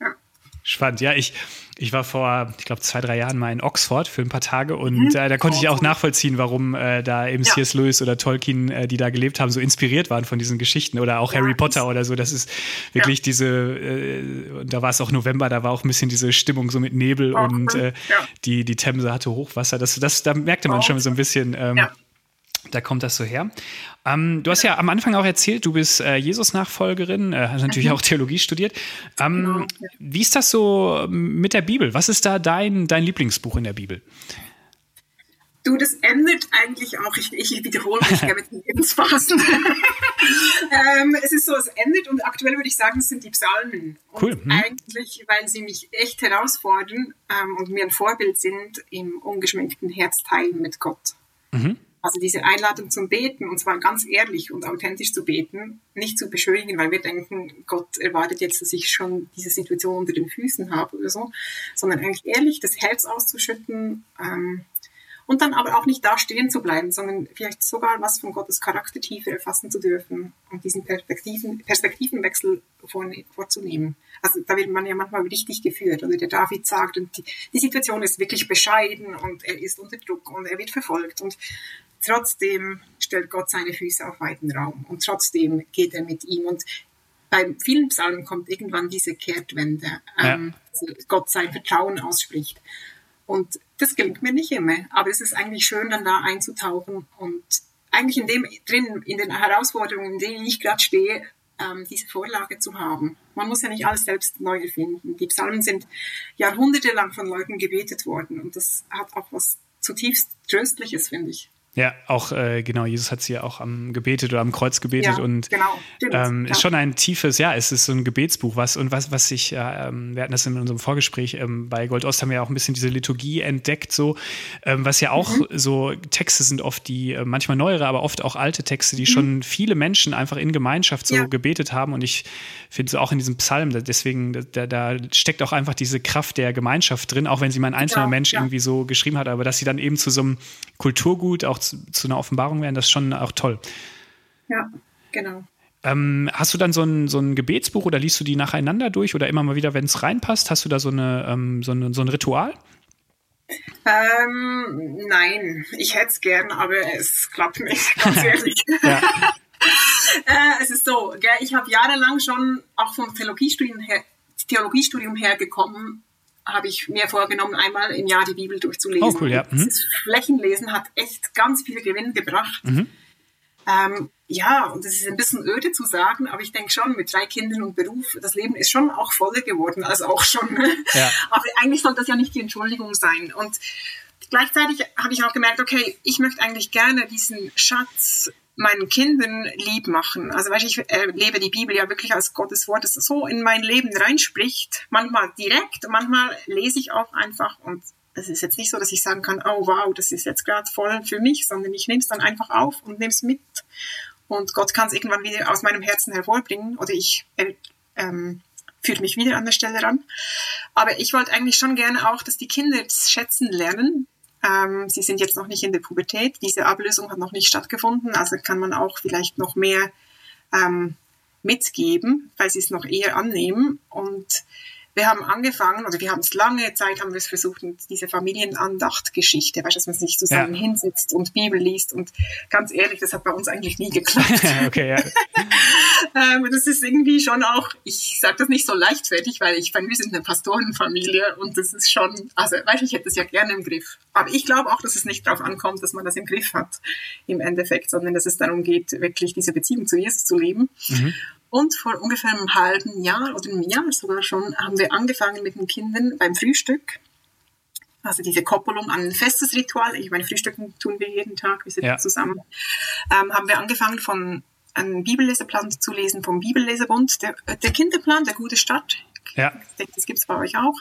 S1: ja. Spannend, ja, ich, ich war vor, ich glaube, zwei, drei Jahren mal in Oxford für ein paar Tage und mhm. äh, da konnte ich auch nachvollziehen, warum äh, da eben ja. C.S. Lewis oder Tolkien, äh, die da gelebt haben, so inspiriert waren von diesen Geschichten oder auch ja, Harry Potter oder so. Das ist wirklich ja. diese, äh, da war es auch November, da war auch ein bisschen diese Stimmung so mit Nebel oh, und äh, die, die Themse hatte Hochwasser. Das, das, da merkte man oh. schon so ein bisschen, ähm, da kommt das so her. Ähm, du hast ja am Anfang auch erzählt, du bist äh, Jesus-Nachfolgerin, äh, hast natürlich mhm. auch Theologie studiert. Ähm, genau. Wie ist das so mit der Bibel? Was ist da dein, dein Lieblingsbuch in der Bibel?
S2: Du, das endet eigentlich auch, ich, ich wiederhole mich gerne mit den Lebensphasen. ähm, es ist so, es endet und aktuell würde ich sagen, es sind die Psalmen. Cool. Und hm. Eigentlich, weil sie mich echt herausfordern ähm, und mir ein Vorbild sind im ungeschminkten Herzteilen mit Gott. Mhm. Also diese Einladung zum Beten, und zwar ganz ehrlich und authentisch zu beten, nicht zu beschönigen, weil wir denken, Gott erwartet jetzt, dass ich schon diese Situation unter den Füßen habe oder so, sondern eigentlich ehrlich das Herz auszuschütten ähm, und dann aber auch nicht da stehen zu bleiben, sondern vielleicht sogar was von Gottes Charaktertiefe erfassen zu dürfen und diesen Perspektiven, Perspektivenwechsel vorzunehmen. Also da wird man ja manchmal richtig geführt. Oder der David sagt, und die, die Situation ist wirklich bescheiden und er ist unter Druck und er wird verfolgt. Und trotzdem stellt Gott seine Füße auf weiten Raum und trotzdem geht er mit ihm. Und bei vielen Psalmen kommt irgendwann diese Kehrtwende, ähm, ja. Gott sein Vertrauen ausspricht. Und das gelingt mir nicht immer, aber es ist eigentlich schön, dann da einzutauchen und eigentlich in dem drin, in den Herausforderungen, in denen ich gerade stehe, ähm, diese Vorlage zu haben. Man muss ja nicht alles selbst neu erfinden. Die Psalmen sind jahrhundertelang von Leuten gebetet worden und das hat auch was zutiefst Tröstliches, finde ich.
S1: Ja, auch äh, genau, Jesus hat sie ja auch am gebetet oder am Kreuz gebetet ja, und genau, ähm, ist schon ein tiefes, ja, es ist so ein Gebetsbuch, was und was, was ich, äh, wir hatten das in unserem Vorgespräch, ähm, bei Goldost haben wir ja auch ein bisschen diese Liturgie entdeckt, so, ähm, was ja auch mhm. so Texte sind oft die, äh, manchmal neuere, aber oft auch alte Texte, die mhm. schon viele Menschen einfach in Gemeinschaft so ja. gebetet haben und ich finde so auch in diesem Psalm, deswegen, da, da steckt auch einfach diese Kraft der Gemeinschaft drin, auch wenn sie mal ein einzelner genau, Mensch ja. irgendwie so geschrieben hat, aber dass sie dann eben zu so einem Kulturgut auch zu, zu einer Offenbarung werden, das ist schon auch toll.
S2: Ja, genau.
S1: Ähm, hast du dann so ein, so ein Gebetsbuch oder liest du die nacheinander durch oder immer mal wieder, wenn es reinpasst? Hast du da so, eine, ähm, so, eine, so ein Ritual?
S2: Ähm, nein, ich hätte es gern, aber es klappt nicht, ganz ehrlich. äh, es ist so, gell, ich habe jahrelang schon auch vom Theologiestudium her, Theologiestudium hergekommen, habe ich mir vorgenommen, einmal im Jahr die Bibel durchzulesen. Oh, cool, ja. Mhm. Das Flächenlesen hat echt ganz viel Gewinn gebracht. Mhm. Ähm, ja, und das ist ein bisschen öde zu sagen, aber ich denke schon, mit drei Kindern und Beruf, das Leben ist schon auch voller geworden, also auch schon. Ja. Aber eigentlich soll das ja nicht die Entschuldigung sein. Und gleichzeitig habe ich auch gemerkt, okay, ich möchte eigentlich gerne diesen Schatz meinen Kindern lieb machen. Also weißt, ich erlebe die Bibel ja wirklich als Gottes Wort, das so in mein Leben reinspricht. Manchmal direkt, manchmal lese ich auch einfach und es ist jetzt nicht so, dass ich sagen kann, oh wow, das ist jetzt gerade voll für mich, sondern ich nehme es dann einfach auf und nehme es mit. Und Gott kann es irgendwann wieder aus meinem Herzen hervorbringen oder ich äh, ähm, führt mich wieder an der Stelle ran. Aber ich wollte eigentlich schon gerne auch, dass die Kinder es schätzen lernen, ähm, sie sind jetzt noch nicht in der Pubertät. Diese Ablösung hat noch nicht stattgefunden. Also kann man auch vielleicht noch mehr ähm, mitgeben, weil sie es noch eher annehmen. Und wir haben angefangen, oder wir haben es lange Zeit, haben wir es versucht, diese Familienandachtgeschichte, weißt du, dass man sich zusammen ja. hinsetzt und Bibel liest. Und ganz ehrlich, das hat bei uns eigentlich nie geklappt. okay, ja. ähm, das ist irgendwie schon auch, ich sage das nicht so leichtfertig, weil ich meine, wir sind eine Pastorenfamilie und das ist schon, also weißt du, ich hätte es ja gerne im Griff. Aber ich glaube auch, dass es nicht darauf ankommt, dass man das im Griff hat im Endeffekt, sondern dass es darum geht, wirklich diese Beziehung zu Jesus zu leben. Mhm. Und vor ungefähr einem halben Jahr oder einem Jahr sogar schon haben wir angefangen mit den Kindern beim Frühstück. Also diese Koppelung an ein festes Ritual. Ich meine, Frühstücken tun wir jeden Tag, wir sitzen ja. zusammen. Ähm, haben wir angefangen von einem Bibelleseplan zu lesen vom Bibellesebund. Der, der Kinderplan, der gute Start. Ja. Ich denke, das gibt es bei euch auch.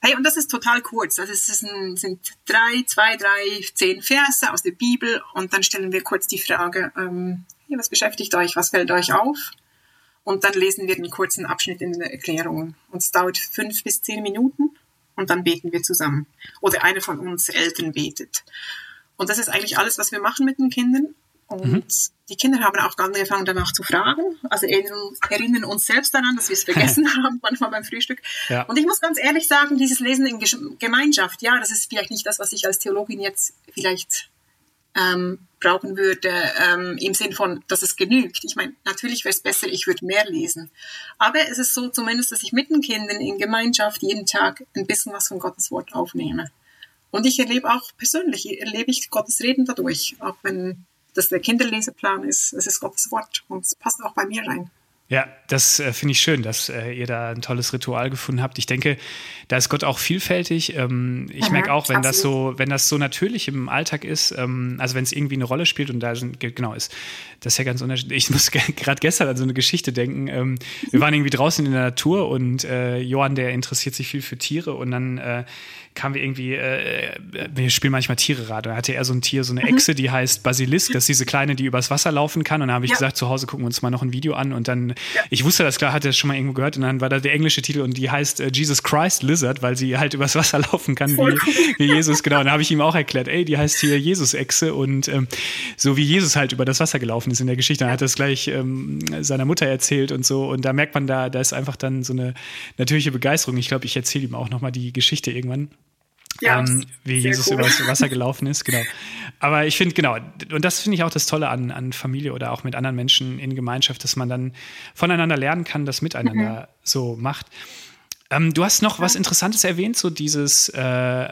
S2: Hey, und das ist total kurz. Also es ein, sind drei, zwei, drei, zehn Verse aus der Bibel und dann stellen wir kurz die Frage, ähm, was beschäftigt euch, was fällt euch auf? Und dann lesen wir einen kurzen Abschnitt in der Erklärung. Und es dauert fünf bis zehn Minuten und dann beten wir zusammen. Oder einer von uns Eltern betet. Und das ist eigentlich alles, was wir machen mit den Kindern. Und mhm. die Kinder haben auch angefangen, danach zu fragen. Also erinnern, erinnern uns selbst daran, dass wir es vergessen haben, manchmal beim Frühstück. Ja. Und ich muss ganz ehrlich sagen, dieses Lesen in Gemeinschaft, ja, das ist vielleicht nicht das, was ich als Theologin jetzt vielleicht ähm, brauchen würde, ähm, im Sinn von, dass es genügt. Ich meine, natürlich wäre es besser, ich würde mehr lesen. Aber es ist so zumindest, dass ich mit den Kindern in Gemeinschaft jeden Tag ein bisschen was von Gottes Wort aufnehme. Und ich erlebe auch persönlich, erlebe ich Gottes Reden dadurch, auch wenn das der Kinderleseplan ist. Es ist Gottes Wort und es passt auch bei mir rein.
S1: Ja, das äh, finde ich schön, dass äh, ihr da ein tolles Ritual gefunden habt. Ich denke, da ist Gott auch vielfältig. Ähm, ich merke auch, wenn absolut. das so, wenn das so natürlich im Alltag ist, ähm, also wenn es irgendwie eine Rolle spielt und da sind, genau ist, das ist ja ganz unterschiedlich. Ich muss gerade gestern an so eine Geschichte denken. Ähm, wir waren irgendwie draußen in der Natur und äh, Johann, der interessiert sich viel für Tiere und dann äh, kamen wir irgendwie, äh, wir spielen manchmal Tiererad. Da hatte er so ein Tier, so eine mhm. Echse, die heißt Basilisk. Das ist diese kleine, die übers Wasser laufen kann. Und dann habe ich ja. gesagt, zu Hause gucken wir uns mal noch ein Video an. Und dann, ja. ich wusste das klar, hatte das schon mal irgendwo gehört. Und dann war da der englische Titel und die heißt äh, Jesus Christ Lizard, weil sie halt übers Wasser laufen kann, wie, wie, Jesus. Genau. Und dann habe ich ihm auch erklärt, ey, die heißt hier Jesus-Echse. Und ähm, so wie Jesus halt über das Wasser gelaufen ist in der Geschichte. Dann hat er es gleich ähm, seiner Mutter erzählt und so. Und da merkt man, da, da ist einfach dann so eine natürliche Begeisterung. Ich glaube, ich erzähle ihm auch nochmal die Geschichte irgendwann. Ja, ähm, wie Jesus cool. über das Wasser gelaufen ist, genau. Aber ich finde, genau, und das finde ich auch das Tolle an, an Familie oder auch mit anderen Menschen in Gemeinschaft, dass man dann voneinander lernen kann, das miteinander mhm. so macht. Ähm, du hast noch ja. was Interessantes erwähnt, so dieses äh,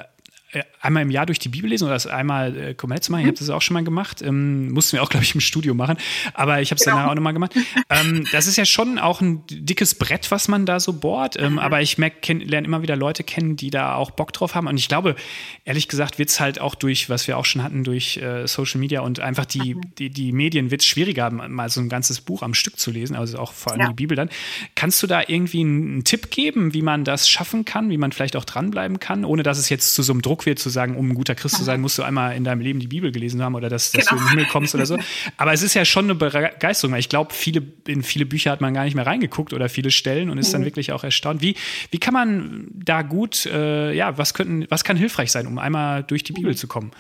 S1: einmal im Jahr durch die Bibel lesen oder das einmal äh, komplett zu machen. Ich habe das auch schon mal gemacht. Ähm, mussten wir auch, glaube ich, im Studio machen. Aber ich habe es genau. danach auch nochmal gemacht. ähm, das ist ja schon auch ein dickes Brett, was man da so bohrt. Ähm, mhm. Aber ich lerne immer wieder Leute kennen, die da auch Bock drauf haben. Und ich glaube, ehrlich gesagt, wird es halt auch durch, was wir auch schon hatten, durch äh, Social Media und einfach die, mhm. die, die Medien wird es schwieriger, mal so ein ganzes Buch am Stück zu lesen, also auch vor allem ja. die Bibel dann. Kannst du da irgendwie einen, einen Tipp geben, wie man das schaffen kann, wie man vielleicht auch dranbleiben kann, ohne dass es jetzt zu so einem Druck wird, zu sagen, um ein guter Christ zu sein, musst du einmal in deinem Leben die Bibel gelesen haben oder dass, dass genau. du in den Himmel kommst oder so. Aber es ist ja schon eine Begeisterung, weil ich glaube, viele, in viele Bücher hat man gar nicht mehr reingeguckt oder viele Stellen und ist dann mhm. wirklich auch erstaunt. Wie, wie kann man da gut, äh, ja, was, könnten, was kann hilfreich sein, um einmal durch die Bibel zu kommen?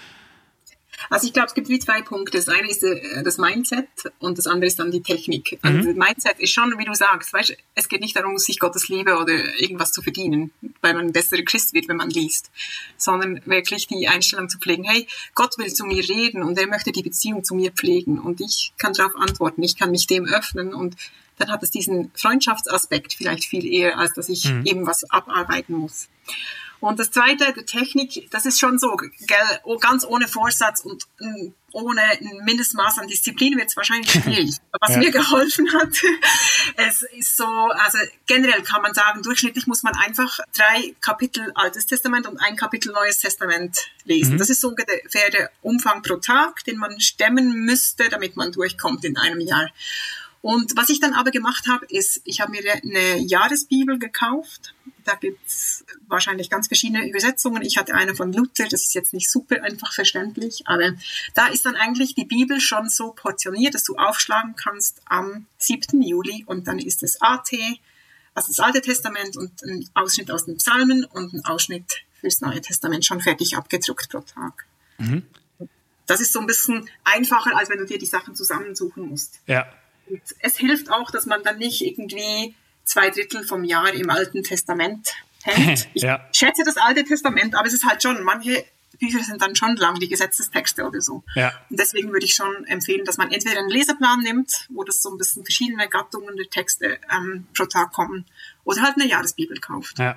S2: Also ich glaube, es gibt wie zwei Punkte. Das eine ist äh, das Mindset und das andere ist dann die Technik. Also mhm. das Mindset ist schon, wie du sagst, weißt, es geht nicht darum, sich Gottes Liebe oder irgendwas zu verdienen, weil man ein besserer Christ wird, wenn man liest, sondern wirklich die Einstellung zu pflegen, hey, Gott will zu mir reden und er möchte die Beziehung zu mir pflegen und ich kann darauf antworten, ich kann mich dem öffnen und dann hat es diesen Freundschaftsaspekt vielleicht viel eher, als dass ich mhm. eben was abarbeiten muss. Und das Zweite, die Technik, das ist schon so, gell, ganz ohne Vorsatz und mm, ohne ein Mindestmaß an Disziplin wird es wahrscheinlich schwierig. Was ja. mir geholfen hat, es ist so, also generell kann man sagen, durchschnittlich muss man einfach drei Kapitel Altes Testament und ein Kapitel Neues Testament lesen. Mhm. Das ist so ungefähr der Umfang pro Tag, den man stemmen müsste, damit man durchkommt in einem Jahr. Und was ich dann aber gemacht habe, ist, ich habe mir eine Jahresbibel gekauft. Da gibt's wahrscheinlich ganz verschiedene Übersetzungen. Ich hatte eine von Luther, das ist jetzt nicht super einfach verständlich, aber da ist dann eigentlich die Bibel schon so portioniert, dass du aufschlagen kannst am 7. Juli und dann ist es AT, also das Alte Testament und ein Ausschnitt aus den Psalmen und ein Ausschnitt fürs Neue Testament schon fertig abgedruckt pro Tag. Mhm. Das ist so ein bisschen einfacher, als wenn du dir die Sachen zusammensuchen musst.
S1: Ja.
S2: Und es hilft auch, dass man dann nicht irgendwie zwei Drittel vom Jahr im Alten Testament hängt. Ich ja. schätze das Alte Testament, aber es ist halt schon, manche Bücher sind dann schon lang, die Gesetzestexte oder so.
S1: Ja.
S2: Und deswegen würde ich schon empfehlen, dass man entweder einen Leseplan nimmt, wo das so ein bisschen verschiedene Gattungen der Texte ähm, pro Tag kommen, oder halt eine Jahresbibel kauft.
S1: Ja.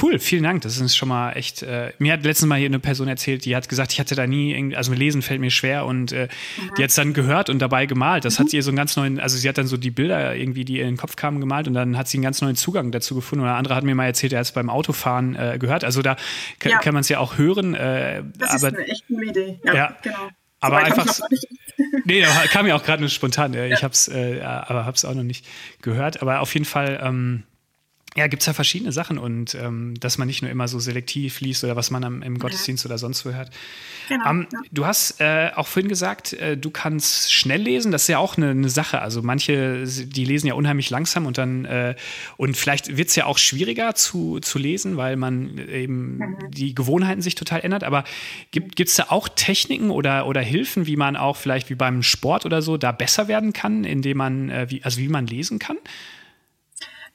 S1: Cool, vielen Dank. Das ist schon mal echt. Äh, mir hat letztens mal hier eine Person erzählt, die hat gesagt, ich hatte da nie, also lesen fällt mir schwer und äh, die hat es dann gehört und dabei gemalt. Das mhm. hat sie ihr so einen ganz neuen, also sie hat dann so die Bilder irgendwie, die ihr in den Kopf kamen, gemalt und dann hat sie einen ganz neuen Zugang dazu gefunden. Oder andere hat mir mal erzählt, er hat es beim Autofahren äh, gehört. Also da ja. kann man es ja auch hören. Äh,
S2: das aber, ist eine echt gute Idee. Ja, ja. genau.
S1: Aber so einfach. nee, kam ja auch gerade nur spontan. Ja. Ich hab's, äh, aber hab's auch noch nicht gehört. Aber auf jeden Fall. Ähm, ja, gibt es ja verschiedene Sachen und ähm, dass man nicht nur immer so selektiv liest oder was man am, im Gottesdienst ja. oder sonst wo hört. Genau, um, ja. Du hast äh, auch vorhin gesagt, äh, du kannst schnell lesen. Das ist ja auch eine, eine, Sache. Also manche, die lesen ja unheimlich langsam und dann äh, und vielleicht wird es ja auch schwieriger zu, zu lesen, weil man eben mhm. die Gewohnheiten sich total ändert. Aber gibt es da auch Techniken oder, oder Hilfen, wie man auch vielleicht wie beim Sport oder so da besser werden kann, indem man, äh, wie, also wie man lesen kann?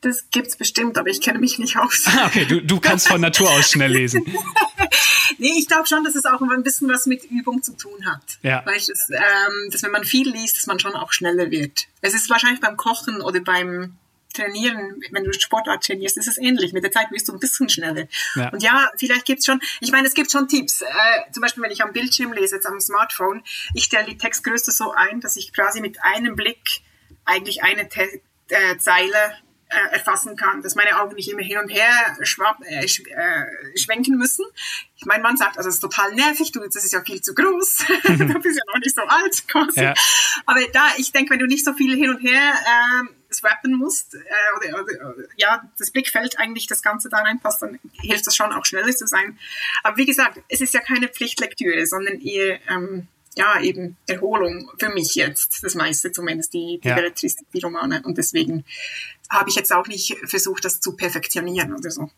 S2: Das gibt's bestimmt, aber ich kenne mich nicht aus.
S1: Ah, okay, du, du kannst von Natur aus schnell lesen.
S2: nee, ich glaube schon, dass es auch ein bisschen was mit Übung zu tun hat.
S1: Ja.
S2: Weil es, ähm, dass wenn man viel liest, dass man schon auch schneller wird. Es ist wahrscheinlich beim Kochen oder beim Trainieren, wenn du Sportart trainierst, ist es ähnlich. Mit der Zeit wirst du ein bisschen schneller. Ja. Und ja, vielleicht gibt's schon, ich meine, es gibt schon Tipps. Äh, zum Beispiel, wenn ich am Bildschirm lese, jetzt am Smartphone, ich stelle die Textgröße so ein, dass ich quasi mit einem Blick eigentlich eine Te äh, Zeile äh, erfassen kann, dass meine Augen nicht immer hin und her schwab, äh, sch, äh, schwenken müssen. Ich mein Mann sagt, also es ist total nervig, du, das ist ja viel zu groß, du bist ja noch nicht so alt quasi. Ja. Aber da, ich denke, wenn du nicht so viel hin und her äh, swappen musst, äh, oder, oder, oder, ja, das Blickfeld eigentlich das Ganze da reinpasst, dann hilft das schon auch schneller zu sein. Aber wie gesagt, es ist ja keine Pflichtlektüre, sondern eher ähm, ja, eben Erholung für mich jetzt, das meiste zumindest, die, die ja. Belletristik, die Romane. Und deswegen habe ich jetzt auch nicht versucht, das zu perfektionieren oder so.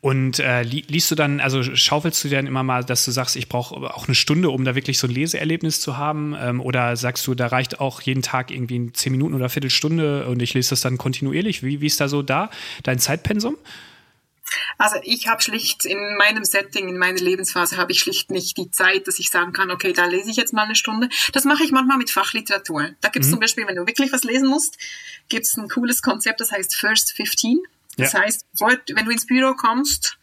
S1: Und äh, li liest du dann, also schaufelst du dann immer mal, dass du sagst, ich brauche auch eine Stunde, um da wirklich so ein Leseerlebnis zu haben? Ähm, oder sagst du, da reicht auch jeden Tag irgendwie zehn Minuten oder Viertelstunde und ich lese das dann kontinuierlich? Wie, wie ist da so da dein Zeitpensum?
S2: Also ich habe schlicht in meinem Setting, in meiner Lebensphase, habe ich schlicht nicht die Zeit, dass ich sagen kann, okay, da lese ich jetzt mal eine Stunde. Das mache ich manchmal mit Fachliteratur. Da gibt es mhm. zum Beispiel, wenn du wirklich was lesen musst, gibt es ein cooles Konzept, das heißt First 15. Das ja. heißt, wenn du ins Büro kommst,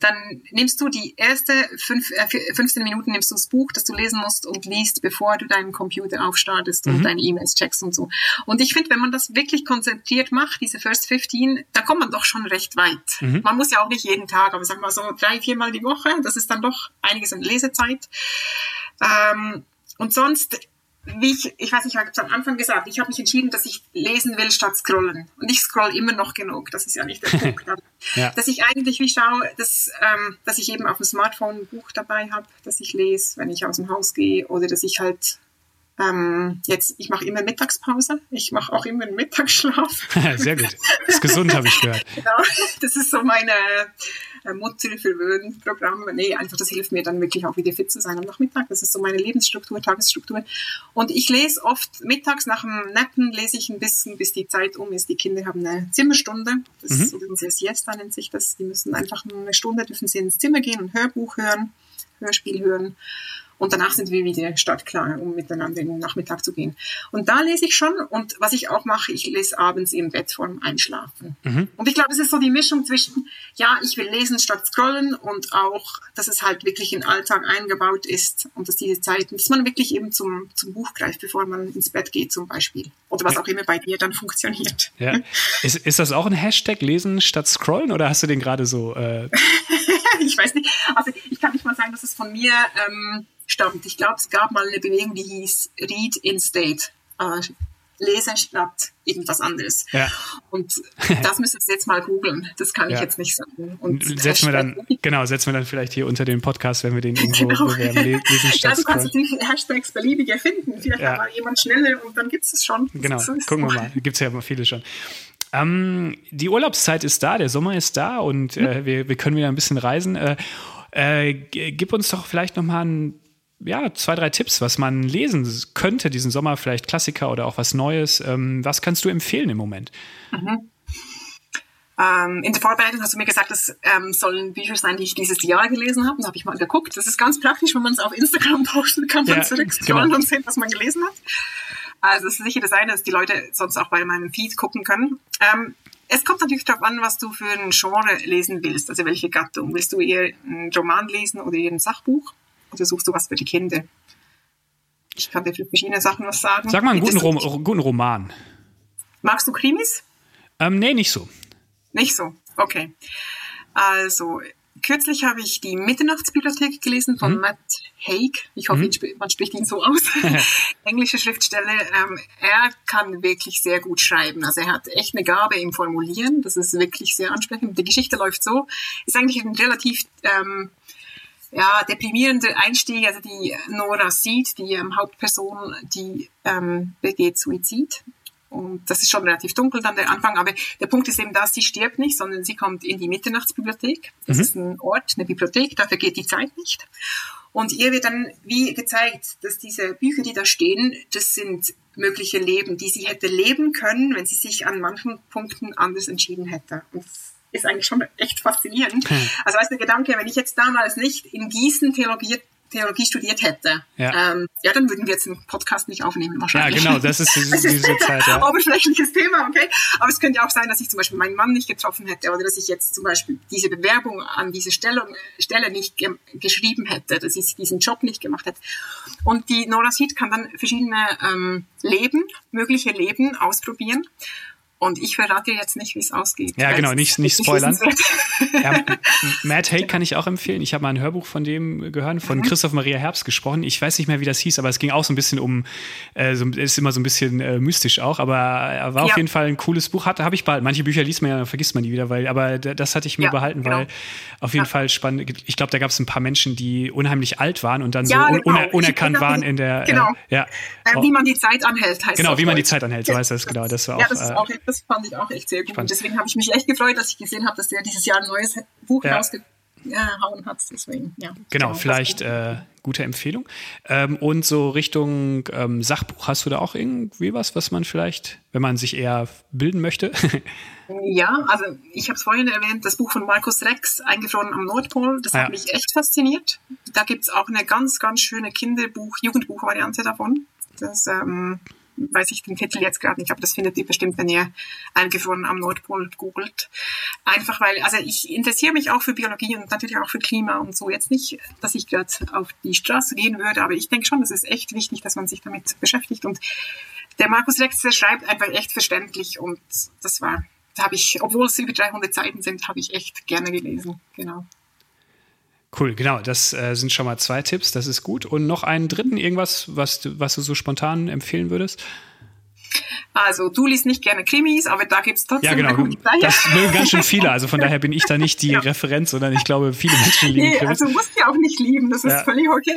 S2: dann nimmst du die erste fünf, äh, 15 Minuten, nimmst du das Buch, das du lesen musst und liest, bevor du deinen Computer aufstartest mhm. und deine E-Mails checkst und so. Und ich finde, wenn man das wirklich konzentriert macht, diese First 15, da kommt man doch schon recht weit. Mhm. Man muss ja auch nicht jeden Tag, aber sag mal so drei, viermal die Woche, das ist dann doch einiges an Lesezeit. Ähm, und sonst wie ich, ich weiß nicht, ich habe es am Anfang gesagt, ich habe mich entschieden, dass ich lesen will statt scrollen. Und ich scroll immer noch genug, das ist ja nicht der Punkt. ja. Dass ich eigentlich wie schaue, dass, ähm, dass ich eben auf dem Smartphone ein Buch dabei habe, das ich lese, wenn ich aus dem Haus gehe, oder dass ich halt ähm, jetzt, ich mache immer Mittagspause, ich mache auch immer einen Mittagsschlaf.
S1: Sehr gut. Das ist gesund, habe ich gehört.
S2: genau, das ist so meine äh, Mutterverwöhnprogramm. Nee, einfach das hilft mir dann wirklich auch wieder fit zu sein am Nachmittag. Das ist so meine Lebensstruktur, Tagesstruktur. Und ich lese oft mittags nach dem Nappen lese ich ein bisschen, bis die Zeit um ist. Die Kinder haben eine Zimmerstunde. Das mhm. ist übrigens Siesta nennt sich das. Die müssen einfach eine Stunde, dürfen sie ins Zimmer gehen und Hörbuch hören, Hörspiel hören. Und danach sind wir wieder startklar, um miteinander in den Nachmittag zu gehen. Und da lese ich schon. Und was ich auch mache, ich lese abends im Bett vorm Einschlafen. Mhm. Und ich glaube, es ist so die Mischung zwischen, ja, ich will lesen statt scrollen und auch, dass es halt wirklich in den Alltag eingebaut ist und dass diese Zeiten, dass man wirklich eben zum, zum Buch greift, bevor man ins Bett geht zum Beispiel. Oder was auch immer bei dir dann funktioniert.
S1: Ja. Ist, ist das auch ein Hashtag Lesen statt Scrollen oder hast du den gerade so? Äh
S2: ich weiß nicht. Also ich kann nicht mal sagen, dass es von mir ähm, stammt. Ich glaube, es gab mal eine Bewegung, die hieß Read in State. Äh, lesen statt irgendwas anderes. Ja. Und das müssen wir jetzt mal googeln. Das kann ich jetzt nicht sagen.
S1: Und setzen wir dann, genau, setzen wir dann vielleicht hier unter den Podcast, wenn wir den irgendwo genau. bewerben.
S2: Lesen statt ja, du kannst natürlich Hashtags beliebig erfinden. Vielleicht ja. mal jemand schneller und dann gibt es es schon.
S1: Genau, gucken wir mal. Gibt es ja immer viele schon. Ähm, die Urlaubszeit ist da, der Sommer ist da und äh, mhm. wir, wir können wieder ein bisschen reisen. Äh, äh, gib uns doch vielleicht nochmal ein ja, zwei, drei Tipps, was man lesen könnte diesen Sommer, vielleicht Klassiker oder auch was Neues. Ähm, was kannst du empfehlen im Moment? Mhm.
S2: Ähm, in der Vorbereitung hast du mir gesagt, das ähm, sollen Bücher sein, die ich dieses Jahr gelesen habe. Da habe ich mal geguckt. Das ist ganz praktisch, wenn man es auf Instagram posten kann, man ja, zurückscrollen genau. und sehen, was man gelesen hat. Also das ist sicher das eine, dass die Leute sonst auch bei meinem Feed gucken können. Ähm, es kommt natürlich darauf an, was du für ein Genre lesen willst, also welche Gattung. Willst du eher einen Roman lesen oder eher ein Sachbuch? Oder suchst du was für die Kinder? Ich kann dir für verschiedene Sachen was sagen.
S1: Sag mal einen guten, Rom guten Roman.
S2: Magst du Krimis?
S1: Ähm, nee, nicht so.
S2: Nicht so, okay. Also, kürzlich habe ich die Mitternachtsbibliothek gelesen von mhm. Matt Haig. Ich hoffe, mhm. man spricht ihn so aus. Englische Schriftsteller. Ähm, er kann wirklich sehr gut schreiben. Also er hat echt eine Gabe im Formulieren. Das ist wirklich sehr ansprechend. Die Geschichte läuft so. Ist eigentlich ein relativ ähm, ja, deprimierende Einstieg. Also die Nora sieht, die ähm, Hauptperson, die ähm, begeht Suizid. Und das ist schon relativ dunkel dann der Anfang. Aber der Punkt ist eben, dass sie stirbt nicht, sondern sie kommt in die Mitternachtsbibliothek. Das mhm. ist ein Ort, eine Bibliothek, da vergeht die Zeit nicht. Und ihr wird dann wie gezeigt, dass diese Bücher, die da stehen, das sind mögliche Leben, die sie hätte leben können, wenn sie sich an manchen Punkten anders entschieden hätte. Und ist eigentlich schon echt faszinierend. Hm. Also weißt du, der Gedanke, wenn ich jetzt damals nicht in Gießen Theologie, Theologie studiert hätte, ja. Ähm, ja, dann würden wir jetzt einen Podcast nicht aufnehmen wahrscheinlich.
S1: Ja, genau, das ist diese, diese Zeit. Ja.
S2: Oberflächliches Thema, okay. Aber es könnte auch sein, dass ich zum Beispiel meinen Mann nicht getroffen hätte oder dass ich jetzt zum Beispiel diese Bewerbung an diese Stelle, Stelle nicht ge geschrieben hätte, dass ich diesen Job nicht gemacht hätte. Und die Nora Seed kann dann verschiedene ähm, Leben, mögliche Leben ausprobieren. Und ich verrate dir jetzt nicht, wie es ausgeht.
S1: Ja, genau, nicht, nicht spoilern. ja, Matt Haig kann ich auch empfehlen. Ich habe mal ein Hörbuch von dem gehört, von mhm. Christoph Maria Herbst gesprochen. Ich weiß nicht mehr, wie das hieß, aber es ging auch so ein bisschen um, äh, so, ist immer so ein bisschen äh, mystisch auch, aber er war ja. auf jeden Fall ein cooles Buch. Hatte habe ich bald. Manche Bücher liest man ja, vergisst man die wieder, weil, aber das hatte ich mir ja, behalten, genau. weil auf jeden Fall spannend. Ich glaube, da gab es ein paar Menschen, die unheimlich alt waren und dann so un genau. unerkannt waren in der.
S2: Äh, genau. Äh, ja. wie man die Zeit anhält, heißt
S1: Genau, wie man die Zeit anhält, so heißt das, genau. Das war auch.
S2: Das ist auch das fand ich auch echt sehr gut. Spannend. Und deswegen habe ich mich echt gefreut, dass ich gesehen habe, dass der dieses Jahr ein neues Buch ja. reingehauen hat. Deswegen,
S1: ja. Genau, genau vielleicht äh, gute Empfehlung. Ähm, und so Richtung ähm, Sachbuch, hast du da auch irgendwie was, was man vielleicht, wenn man sich eher bilden möchte?
S2: ja, also ich habe es vorhin erwähnt, das Buch von Markus Rex, Eingefroren am Nordpol, das ja. hat mich echt fasziniert. Da gibt es auch eine ganz, ganz schöne Kinderbuch-, Jugendbuch-Variante davon. Das ähm, weiß ich den Titel jetzt gerade nicht, aber das findet ihr bestimmt, wenn ihr eingefroren am Nordpol googelt. Einfach weil, also ich interessiere mich auch für Biologie und natürlich auch für Klima und so. Jetzt nicht, dass ich gerade auf die Straße gehen würde, aber ich denke schon, es ist echt wichtig, dass man sich damit beschäftigt. Und der Markus Rex, der schreibt einfach echt verständlich und das war, da habe ich, obwohl es über 300 Seiten sind, habe ich echt gerne gelesen. Genau.
S1: Cool, genau. Das äh, sind schon mal zwei Tipps. Das ist gut. Und noch einen dritten, irgendwas, was, was du so spontan empfehlen würdest?
S2: Also du liest nicht gerne Krimis, aber da gibt es trotzdem.
S1: Ja, genau. Das mögen ganz schön viele. Also von daher bin ich da nicht die ja. Referenz, sondern ich glaube, viele Menschen lieben nee,
S2: Krimis. Also musst du auch nicht lieben, das ist ja. völlig okay.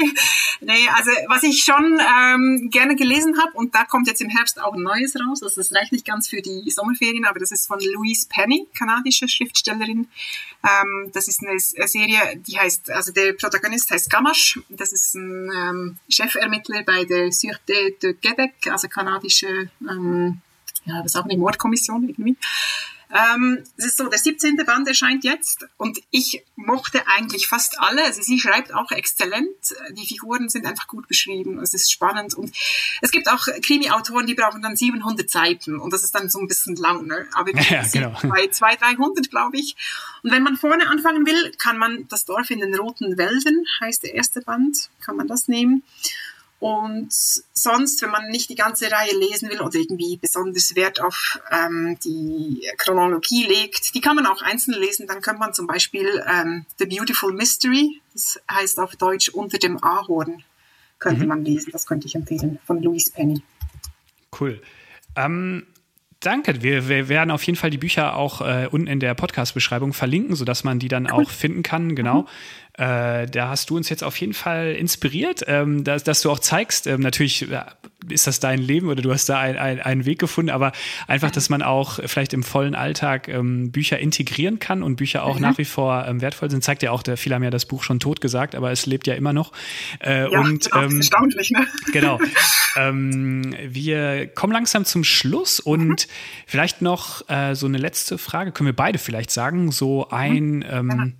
S2: Nee, also was ich schon ähm, gerne gelesen habe, und da kommt jetzt im Herbst auch ein neues raus, das reicht nicht ganz für die Sommerferien, aber das ist von Louise Penny, kanadische Schriftstellerin. Ähm, das ist eine Serie, die heißt, also der Protagonist heißt Gamache. Das ist ein ähm, Chefermittler bei der Sûreté de Québec, also kanadische ähm, ja, das ist auch eine Mordkommission irgendwie. Ähm, es ist so, der 17. Band erscheint jetzt und ich mochte eigentlich fast alle. Also sie schreibt auch exzellent. Die Figuren sind einfach gut beschrieben. Es ist spannend und es gibt auch Krimi-Autoren, die brauchen dann 700 Seiten und das ist dann so ein bisschen lang. Ne? Aber ja, genau. bei 200, 300 glaube ich. Und wenn man vorne anfangen will, kann man das Dorf in den Roten Wäldern, heißt der erste Band, kann man das nehmen. Und sonst, wenn man nicht die ganze Reihe lesen will oder irgendwie besonders Wert auf ähm, die Chronologie legt, die kann man auch einzeln lesen. Dann könnte man zum Beispiel ähm, The Beautiful Mystery, das heißt auf Deutsch Unter dem Ahorn, könnte mhm. man lesen. Das könnte ich empfehlen, von Louise Penny.
S1: Cool. Ähm, Danke. Wir, wir, werden auf jeden Fall die Bücher auch äh, unten in der Podcast-Beschreibung verlinken, sodass man die dann cool. auch finden kann. Genau. Äh, da hast du uns jetzt auf jeden Fall inspiriert, ähm, dass, dass, du auch zeigst, ähm, natürlich äh, ist das dein Leben oder du hast da ein, ein, einen Weg gefunden, aber einfach, dass man auch vielleicht im vollen Alltag ähm, Bücher integrieren kann und Bücher auch mhm. nach wie vor ähm, wertvoll sind, zeigt ja auch, der viele haben ja das Buch schon tot gesagt, aber es lebt ja immer noch.
S2: Äh, ja, und, genau, ähm, erstaunlich, ne?
S1: Genau. ähm, wir kommen langsam zum Schluss und mhm. vielleicht noch äh, so eine letzte Frage, können wir beide vielleicht sagen, so ein mhm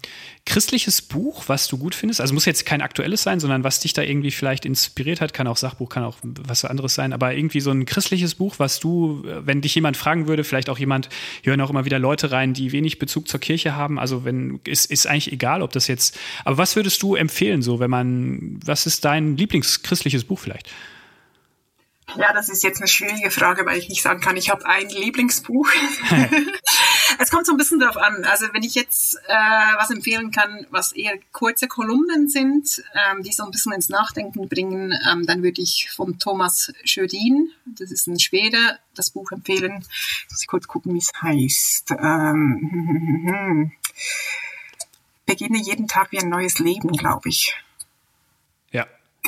S1: christliches Buch, was du gut findest? Also muss jetzt kein aktuelles sein, sondern was dich da irgendwie vielleicht inspiriert hat, kann auch Sachbuch, kann auch was anderes sein, aber irgendwie so ein christliches Buch, was du, wenn dich jemand fragen würde, vielleicht auch jemand, hier hören auch immer wieder Leute rein, die wenig Bezug zur Kirche haben, also wenn, ist, ist eigentlich egal, ob das jetzt, aber was würdest du empfehlen, so, wenn man, was ist dein Lieblingschristliches Buch vielleicht?
S2: Ja, das ist jetzt eine schwierige Frage, weil ich nicht sagen kann, ich habe ein Lieblingsbuch. es kommt so ein bisschen darauf an. Also wenn ich jetzt äh, was empfehlen kann, was eher kurze Kolumnen sind, ähm, die so ein bisschen ins Nachdenken bringen, ähm, dann würde ich von Thomas Schödin, das ist ein Schwede, das Buch empfehlen. Ich muss kurz gucken, wie es heißt. Ähm, beginne jeden Tag wie ein neues Leben, glaube ich.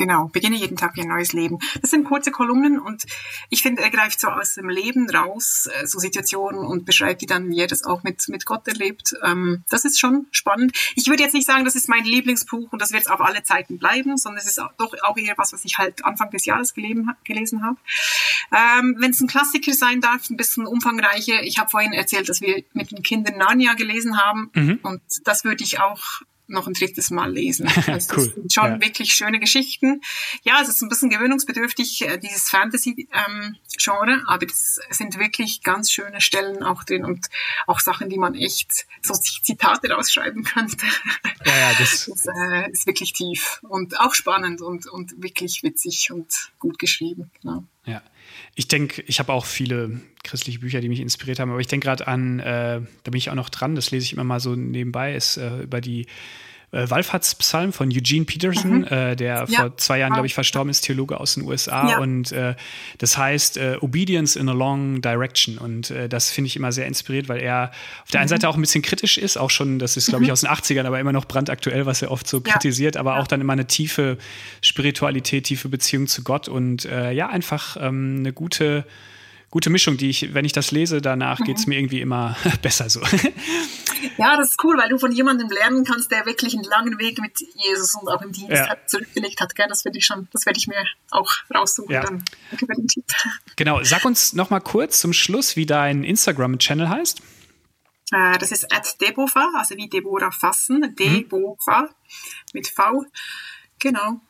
S2: Genau, beginne jeden Tag wie ein neues Leben. Das sind kurze Kolumnen und ich finde, er greift so aus dem Leben raus, äh, so Situationen und beschreibt die dann, wie er das auch mit, mit Gott erlebt. Ähm, das ist schon spannend. Ich würde jetzt nicht sagen, das ist mein Lieblingsbuch und das wird es auf alle Zeiten bleiben, sondern es ist doch auch eher was, was ich halt Anfang des Jahres gelesen, gelesen habe. Ähm, Wenn es ein Klassiker sein darf, ein bisschen umfangreicher. Ich habe vorhin erzählt, dass wir mit den Kindern Narnia gelesen haben mhm. und das würde ich auch noch ein drittes Mal lesen. Also cool. Das sind schon ja. wirklich schöne Geschichten. Ja, es ist ein bisschen gewöhnungsbedürftig, äh, dieses Fantasy-Genre, aber es sind wirklich ganz schöne Stellen auch drin und auch Sachen, die man echt so Zitate rausschreiben könnte. Ja, ja, das, das äh, ist wirklich tief und auch spannend und, und wirklich witzig und gut geschrieben. Genau.
S1: Ja. Ich denke, ich habe auch viele christliche Bücher, die mich inspiriert haben, aber ich denke gerade an, äh, da bin ich auch noch dran, das lese ich immer mal so nebenbei, ist äh, über die äh, Wallfahrtspsalm von Eugene Peterson, mhm. äh, der ja. vor zwei Jahren, glaube ich, verstorben ist, Theologe aus den USA. Ja. Und äh, das heißt äh, Obedience in a Long Direction. Und äh, das finde ich immer sehr inspiriert, weil er auf der einen mhm. Seite auch ein bisschen kritisch ist, auch schon, das ist, glaube ich, mhm. aus den 80ern, aber immer noch brandaktuell, was er oft so ja. kritisiert, aber auch dann immer eine tiefe Spiritualität, tiefe Beziehung zu Gott und äh, ja, einfach ähm, eine gute gute Mischung, die ich, wenn ich das lese, danach mhm. geht es mir irgendwie immer besser so.
S2: Ja, das ist cool, weil du von jemandem lernen kannst, der wirklich einen langen Weg mit Jesus und auch im Dienst ja. hat, zurückgelegt hat. Gell? Das werde ich schon, das werde ich mir auch raussuchen. Ja. Dann.
S1: Genau, sag uns noch mal kurz zum Schluss, wie dein Instagram-Channel heißt.
S2: Äh, das ist at Debova, also wie Deborah Fassen, mhm. Debora mit V. Genau.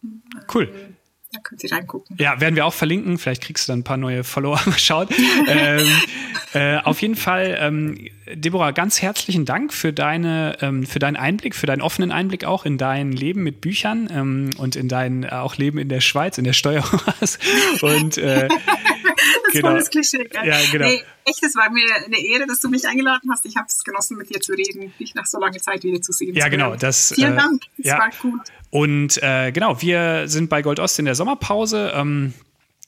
S1: Cool.
S2: Da könnt ihr reingucken.
S1: Ja, werden wir auch verlinken. Vielleicht kriegst du dann ein paar neue Follower. Mal schauen. ähm, äh, auf jeden Fall, ähm, Deborah, ganz herzlichen Dank für deine, ähm, für deinen Einblick, für deinen offenen Einblick auch in dein Leben mit Büchern ähm, und in dein äh, auch Leben in der Schweiz, in der Steuerhaus. und äh,
S2: das genau. das Klischee. Gell? Ja, genau. Nee, echt, es war mir eine Ehre, dass du mich eingeladen hast. Ich habe es genossen, mit dir zu reden, dich nach so langer Zeit wieder zu sehen.
S1: Ja, genau. Das,
S2: Vielen äh, Dank. Es ja. war gut.
S1: Und äh, genau, wir sind bei Gold Ost in der Sommerpause. Ähm,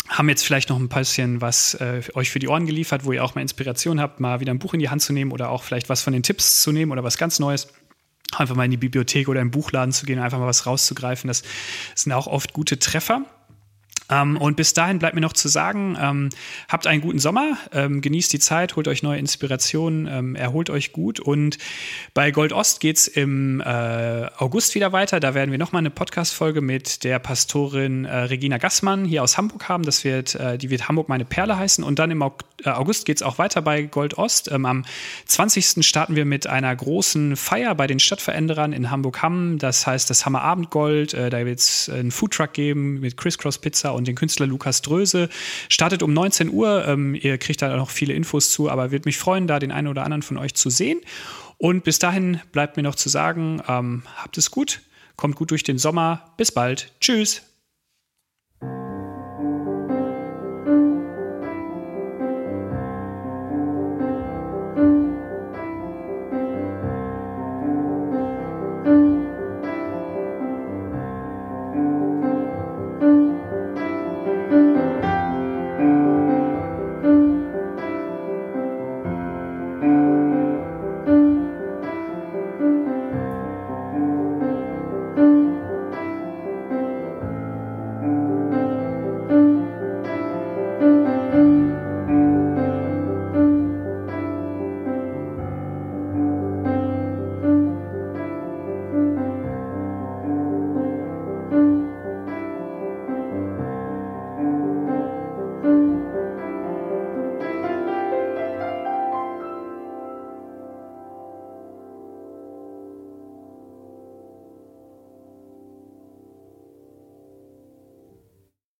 S1: haben jetzt vielleicht noch ein bisschen was äh, euch für die Ohren geliefert, wo ihr auch mal Inspiration habt, mal wieder ein Buch in die Hand zu nehmen oder auch vielleicht was von den Tipps zu nehmen oder was ganz Neues. Einfach mal in die Bibliothek oder im Buchladen zu gehen, einfach mal was rauszugreifen. Das sind auch oft gute Treffer. Ähm, und bis dahin bleibt mir noch zu sagen, ähm, habt einen guten Sommer, ähm, genießt die Zeit, holt euch neue Inspirationen, ähm, erholt euch gut. Und bei Gold Ost geht es im äh, August wieder weiter. Da werden wir nochmal eine Podcast-Folge mit der Pastorin äh, Regina Gassmann hier aus Hamburg haben. Das wird, äh, die wird Hamburg meine Perle heißen. Und dann im äh, August geht es auch weiter bei Gold Ost. Ähm, am 20. starten wir mit einer großen Feier bei den Stadtveränderern in Hamburg-Hamm. Das heißt das Hammer Abendgold. Äh, da wird es einen Foodtruck geben mit Crisscross Pizza und den Künstler Lukas Dröse. Startet um 19 Uhr. Ähm, ihr kriegt da noch viele Infos zu, aber würde mich freuen, da den einen oder anderen von euch zu sehen. Und bis dahin bleibt mir noch zu sagen, ähm, habt es gut, kommt gut durch den Sommer. Bis bald. Tschüss.